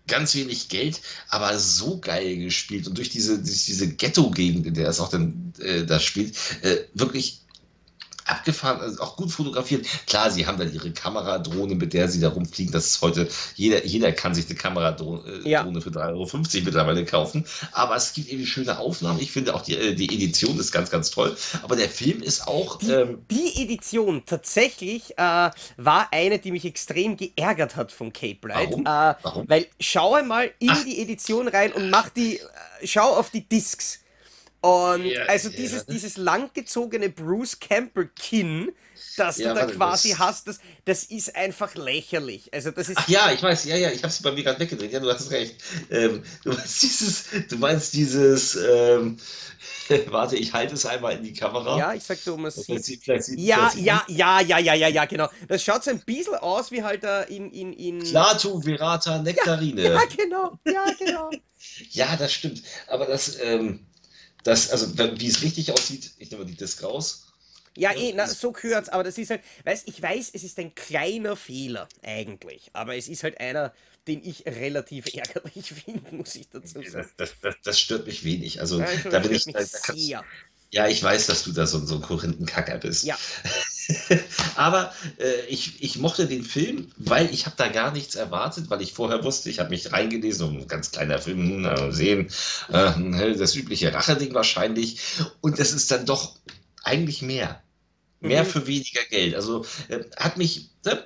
[SPEAKER 2] ganz wenig Geld, aber so geil gespielt. Und durch diese, diese Ghetto-Gegend, in der es auch dann äh, da spielt, äh, wirklich abgefahren, also auch gut fotografiert. Klar, sie haben dann ihre Kameradrohne, mit der sie da rumfliegen. Das ist heute, jeder, jeder kann sich eine Kameradrohne äh,
[SPEAKER 1] Ja.
[SPEAKER 2] Drohne für 3,50 Euro mittlerweile kaufen. Aber es gibt irgendwie schöne Aufnahmen. Ich finde auch die, äh, die Edition ist ganz, ganz toll. Aber der Film ist auch.
[SPEAKER 1] Die,
[SPEAKER 2] Ähm,
[SPEAKER 1] die Edition tatsächlich äh, war eine, die mich extrem geärgert hat von Cape Light.
[SPEAKER 2] Warum?
[SPEAKER 1] Äh,
[SPEAKER 2] Warum?
[SPEAKER 1] Weil schau einmal in
[SPEAKER 2] Ach.
[SPEAKER 1] die Edition rein und mach die, äh, schau auf die Discs. Und
[SPEAKER 2] Ja,
[SPEAKER 1] also
[SPEAKER 2] ja.
[SPEAKER 1] dieses, dieses langgezogene Bruce Campbell Kinn, das
[SPEAKER 2] Ja,
[SPEAKER 1] du da quasi
[SPEAKER 2] das-
[SPEAKER 1] hast, das, das ist einfach lächerlich. Also das ist
[SPEAKER 2] Ach ja, ich weiß, ja, ja, ich habe sie bei mir gerade weggedreht. Ja, du hast recht. Ähm, du meinst dieses, du meinst dieses, ähm, warte, ich halte es einmal in die Kamera.
[SPEAKER 1] Ja, ich sag du, man
[SPEAKER 2] Vielleicht
[SPEAKER 1] sieht.
[SPEAKER 2] sieht- vielleicht sieht-
[SPEAKER 1] Ja,
[SPEAKER 2] vielleicht
[SPEAKER 1] ja, ja, ja, ja, ja, ja, genau. Das schaut so ein bisschen aus wie halt da in, in, in.
[SPEAKER 2] Plato Verata Nektarine.
[SPEAKER 1] Ja, genau, ja, genau.
[SPEAKER 2] Ja, das stimmt. Aber das, ähm, das, also wie es richtig aussieht, ich nehme die Disc raus.
[SPEAKER 1] Ja,
[SPEAKER 2] Ja,
[SPEAKER 1] eh, na, so gehört's, aber das ist halt, weißt, ich weiß, es ist ein kleiner Fehler eigentlich, aber es ist halt einer, den ich relativ ärgerlich finde, muss ich dazu sagen.
[SPEAKER 2] das, das, das stört mich wenig. Also
[SPEAKER 1] Ja,
[SPEAKER 2] da bin ich,
[SPEAKER 1] mich
[SPEAKER 2] da, da
[SPEAKER 1] sehr.
[SPEAKER 2] ja, ich weiß, dass du da so, so ein Korinthenkacker bist.
[SPEAKER 1] Ja.
[SPEAKER 2] Aber äh, ich, ich mochte den Film, weil ich habe da gar nichts erwartet, weil ich vorher wusste, ich habe mich reingelesen, um ein ganz kleiner Film, na, sehen, äh, das übliche Racheding wahrscheinlich. Und das ist dann doch eigentlich mehr. Mehr
[SPEAKER 1] Mhm.
[SPEAKER 2] für weniger Geld. Also äh, hat mich ne,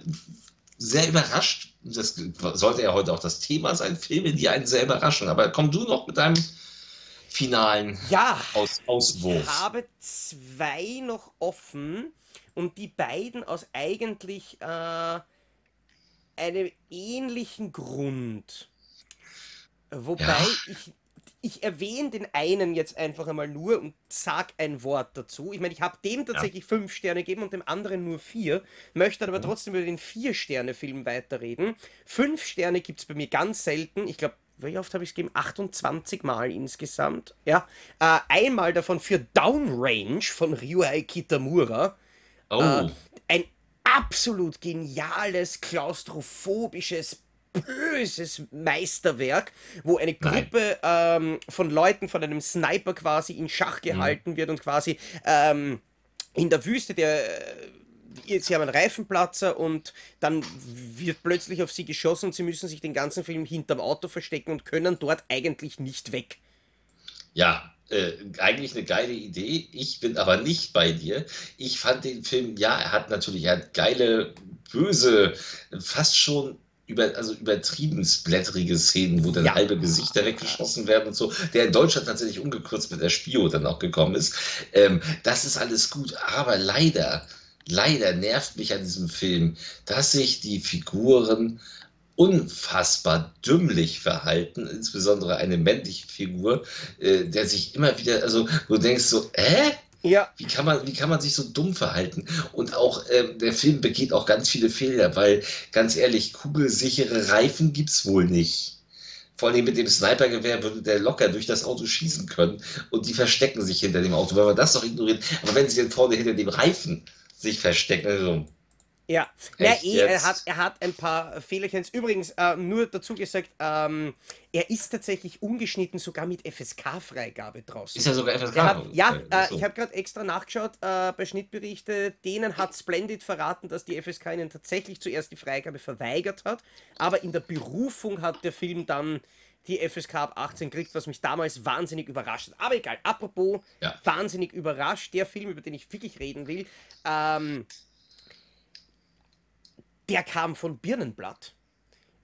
[SPEAKER 2] sehr überrascht. Das sollte ja heute auch das Thema sein, Filme, die einen sehr überraschen. Aber komm du noch mit deinem finalen
[SPEAKER 1] Ja,
[SPEAKER 2] Aus Auswurf.
[SPEAKER 1] ich habe zwei noch offen und die beiden aus eigentlich äh, einem ähnlichen Grund. Wobei
[SPEAKER 2] Ja.
[SPEAKER 1] ich, ich erwähne den einen jetzt einfach einmal nur und sag ein Wort dazu. Ich meine, ich habe dem tatsächlich fünf Sterne gegeben und dem anderen nur vier, möchte aber trotzdem über den Vier-Sterne-Film weiterreden. Fünf Sterne gibt es bei mir ganz selten. Ich glaube, wie oft habe ich es gegeben? 28 Mal insgesamt. Ja. Äh, einmal davon für Downrange von Ryuhei Kitamura.
[SPEAKER 2] Oh,
[SPEAKER 1] Äh, ein absolut geniales, klaustrophobisches, böses Meisterwerk, wo eine. Gruppe ähm, von Leuten von einem Sniper quasi in Schach gehalten wird und quasi ähm, in der Wüste der. Sie haben einen Reifenplatzer und dann wird plötzlich auf sie geschossen und sie müssen sich den ganzen Film hinterm Auto verstecken und können dort eigentlich nicht weg.
[SPEAKER 2] ja, äh, eigentlich eine geile Idee. Ich bin aber nicht bei dir. Ich fand den Film, ja, er hat natürlich, er hat geile, böse, fast schon über, also übertrieben splatterige Szenen, wo dann
[SPEAKER 1] Ja.
[SPEAKER 2] halbe Gesichter weggeschossen werden und so, der in Deutschland tatsächlich ungekürzt mit der Spio dann auch gekommen ist. Ähm, das ist alles gut, aber leider, leider nervt mich an diesem Film, dass sich die Figuren unfassbar dümmlich verhalten, insbesondere eine männliche Figur, äh, der sich immer wieder, also wo du denkst so, hä?
[SPEAKER 1] Ja.
[SPEAKER 2] Wie kann man, wie kann man sich so dumm verhalten? Und auch ähm, der Film begeht auch ganz viele Fehler, weil ganz ehrlich, kugelsichere Reifen gibt es wohl nicht. Vor allem mit dem Snipergewehr würde der locker durch das Auto schießen können und die verstecken sich hinter dem Auto, weil man das doch ignoriert. Aber wenn sie dann vorne hinter dem Reifen sich verstecken, also
[SPEAKER 1] ja, ja eh, er, hat, er hat ein paar Fehlerchen. Übrigens, äh, nur dazu gesagt, ähm, er ist tatsächlich ungeschnitten sogar mit FSK-Freigabe draußen.
[SPEAKER 2] Ist ja sogar FSK?
[SPEAKER 1] Hat, ja, äh, ich habe gerade extra nachgeschaut äh, bei Schnittberichte. Denen hat Splendid verraten, dass die FSK ihnen tatsächlich zuerst die Freigabe verweigert hat. Aber in der Berufung hat der Film dann die FSK ab 18 kriegt, was mich damals wahnsinnig überrascht hat. Aber egal, apropos ja. wahnsinnig überrascht, der Film, über den ich wirklich reden will, ähm, der kam von Birnenblatt.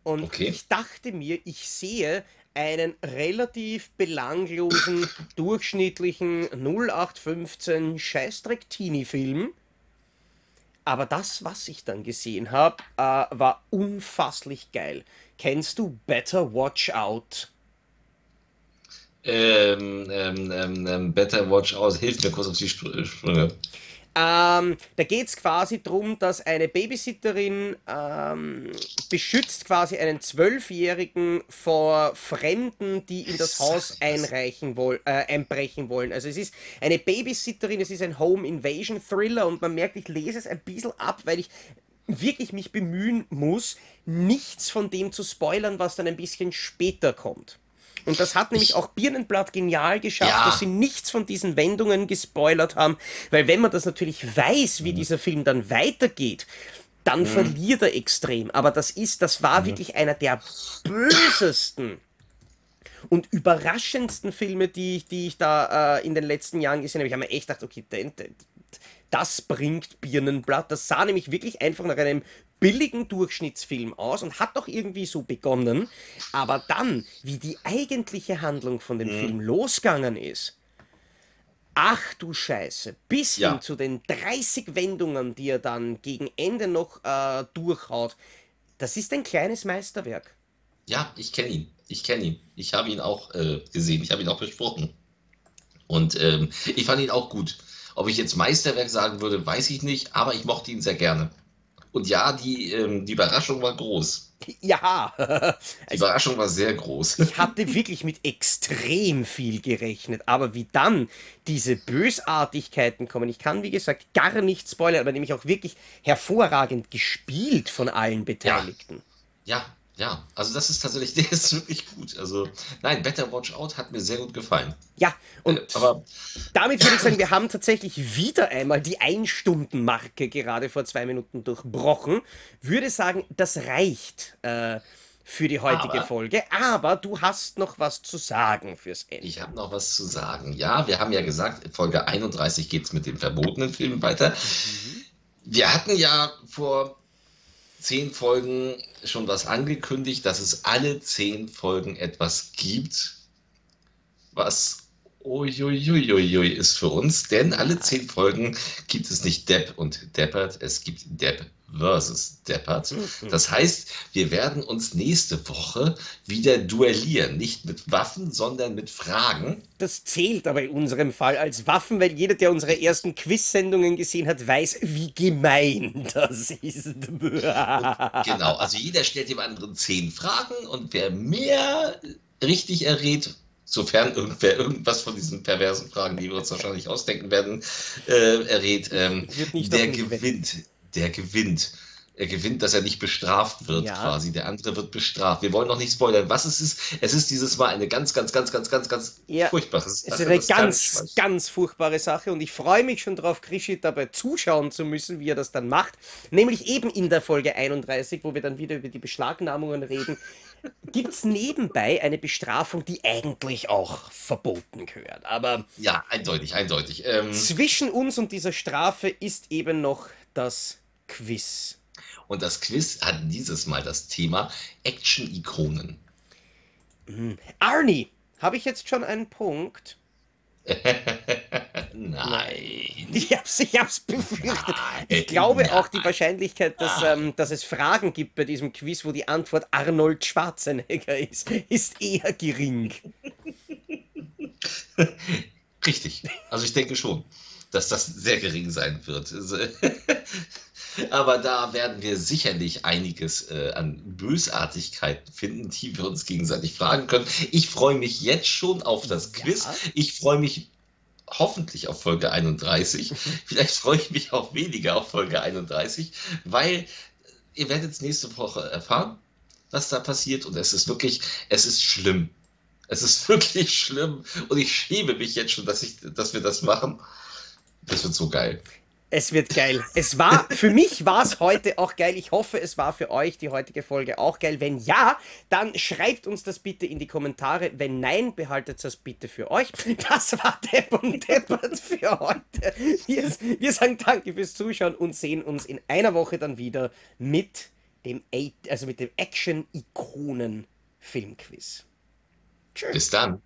[SPEAKER 1] Und okay. ich dachte mir, ich sehe einen relativ belanglosen, durchschnittlichen 0815 Scheißdreck-Teenie-Film. Aber das, was ich dann gesehen habe, äh, war unfasslich geil. Kennst du Better Watch Out?
[SPEAKER 2] Ähm, ähm, ähm, ähm Better Watch Out, hilf mir kurz auf die Sprünge.
[SPEAKER 1] Ähm, da geht es quasi darum, dass eine Babysitterin ähm, beschützt quasi einen Zwölfjährigen vor Fremden, die in das Haus einreichen woll äh, einbrechen wollen. Also es ist eine Babysitterin, es ist ein Home Invasion Thriller und man merkt, ich lese es ein bisschen ab, weil ich wirklich mich bemühen muss, nichts von dem zu spoilern, was dann ein bisschen später kommt. Und das hat nämlich auch Birnenblatt genial geschafft, ja. dass sie nichts von diesen Wendungen gespoilert haben, weil wenn man das natürlich weiß, wie mhm. dieser Film dann weitergeht, dann mhm. verliert er extrem. Aber das ist, das war mhm. wirklich einer der bösesten und überraschendsten Filme, die, die ich da äh, in den letzten Jahren gesehen habe. Ich habe mir echt gedacht, okay, das bringt Birnenblatt. Das sah nämlich wirklich einfach nach einem billigen Durchschnittsfilm aus und hat doch irgendwie so begonnen. Aber dann, wie die eigentliche Handlung von dem mhm. Film losgegangen ist, ach du Scheiße, bis ja. hin zu den 30 Wendungen, die er dann gegen Ende noch äh, durchhaut, das ist ein kleines Meisterwerk.
[SPEAKER 2] Ja, ich kenne ihn. Ich kenne ihn. Ich habe ihn auch äh, gesehen. Ich habe ihn auch besprochen. Und ähm, ich fand ihn auch gut. Ob ich jetzt Meisterwerk sagen würde, weiß ich nicht, aber ich mochte ihn sehr gerne. Und ja, die, ähm, die Überraschung war groß.
[SPEAKER 1] Ja.
[SPEAKER 2] Die Überraschung war sehr groß.
[SPEAKER 1] Ich hatte wirklich mit extrem viel gerechnet, aber wie dann diese Bösartigkeiten kommen, ich kann wie gesagt gar nicht spoilern, aber nämlich auch wirklich hervorragend gespielt von allen Beteiligten.
[SPEAKER 2] Ja, ja ja, also das ist tatsächlich, der ist wirklich gut. Also nein, Better Watch Out hat mir sehr gut gefallen.
[SPEAKER 1] Ja, und äh, aber damit würde ich sagen, wir haben tatsächlich wieder einmal die Ein-Stunden-Marke gerade vor zwei Minuten durchbrochen. Würde sagen, das reicht äh, für die heutige aber, Folge. Aber du hast noch was zu sagen fürs Ende.
[SPEAKER 2] Ich habe noch was zu sagen. Ja, wir haben ja gesagt, in Folge 31 geht es mit dem verbotenen Film weiter. Mhm. Wir hatten ja vor zehn Folgen schon was angekündigt, dass es alle zehn Folgen etwas gibt, was uiuiuiui ist für uns, denn alle zehn Folgen gibt es nicht Depp und Deppert, es gibt Depp versus Deppert. Mhm. Das heißt, wir werden uns nächste Woche wieder duellieren. Nicht mit Waffen, sondern mit Fragen.
[SPEAKER 1] Das zählt aber in unserem Fall als Waffen, weil jeder, der unsere ersten Quiz-Sendungen gesehen hat, weiß, wie gemein das ist. und,
[SPEAKER 2] genau, also jeder stellt dem anderen zehn Fragen und wer mehr richtig errät, sofern irgendwer irgendwas von diesen perversen Fragen, die wir uns wahrscheinlich ausdenken werden, äh, errät, ähm, der gewinnt der gewinnt. Er gewinnt, dass er nicht bestraft wird, ja. quasi. Der andere wird bestraft. Wir wollen noch nicht spoilern, was es ist. Es ist dieses Mal eine ganz, ganz, ganz, ganz, ganz, ganz
[SPEAKER 1] ja. furchtbare Sache. Es ist eine ganz, ganz, ganz furchtbare Sache und ich freue mich schon darauf, Krischi dabei zuschauen zu müssen, wie er das dann macht. Nämlich eben in der Folge 31, wo wir dann wieder über die Beschlagnahmungen reden. Gibt es nebenbei eine Bestrafung, die eigentlich auch verboten gehört. Aber.
[SPEAKER 2] Ja, eindeutig, eindeutig. Ähm,
[SPEAKER 1] zwischen uns und dieser Strafe ist eben noch das Quiz.
[SPEAKER 2] Und das Quiz hat dieses Mal das Thema Action-Ikonen.
[SPEAKER 1] Mhm. Arnie, habe ich jetzt schon einen Punkt?
[SPEAKER 2] Nein.
[SPEAKER 1] Ich hab's, ich hab's befürchtet. Nein. Ich glaube auch die Wahrscheinlichkeit, dass, ähm, dass es Fragen gibt bei diesem Quiz, wo die Antwort Arnold Schwarzenegger ist, ist eher gering.
[SPEAKER 2] Richtig. Also ich denke schon. dass das sehr gering sein wird. Aber da werden wir sicherlich einiges äh, an Bösartigkeiten finden, die wir uns gegenseitig fragen können. Ich freue mich jetzt schon auf das ja. Quiz. Ich freue mich hoffentlich auf Folge 31. Vielleicht freue ich mich auch weniger auf Folge 31, weil ihr werdet nächste Woche erfahren, was da passiert. Und es ist wirklich, es ist schlimm. Es ist wirklich schlimm. Und ich schäme mich jetzt schon, dass, ich, dass wir das machen. Das wird so geil.
[SPEAKER 1] Es wird geil. Es war, für mich war es heute auch geil. Ich hoffe, es war für euch die heutige Folge auch geil. Wenn ja, dann schreibt uns das bitte in die Kommentare. Wenn nein, behaltet das bitte für euch. Das war Depp und Deppert für heute. Wir, wir sagen danke fürs Zuschauen und sehen uns in einer Woche dann wieder mit dem, also mit dem Action-Ikonen-Filmquiz.
[SPEAKER 2] Tschüss. Bis dann.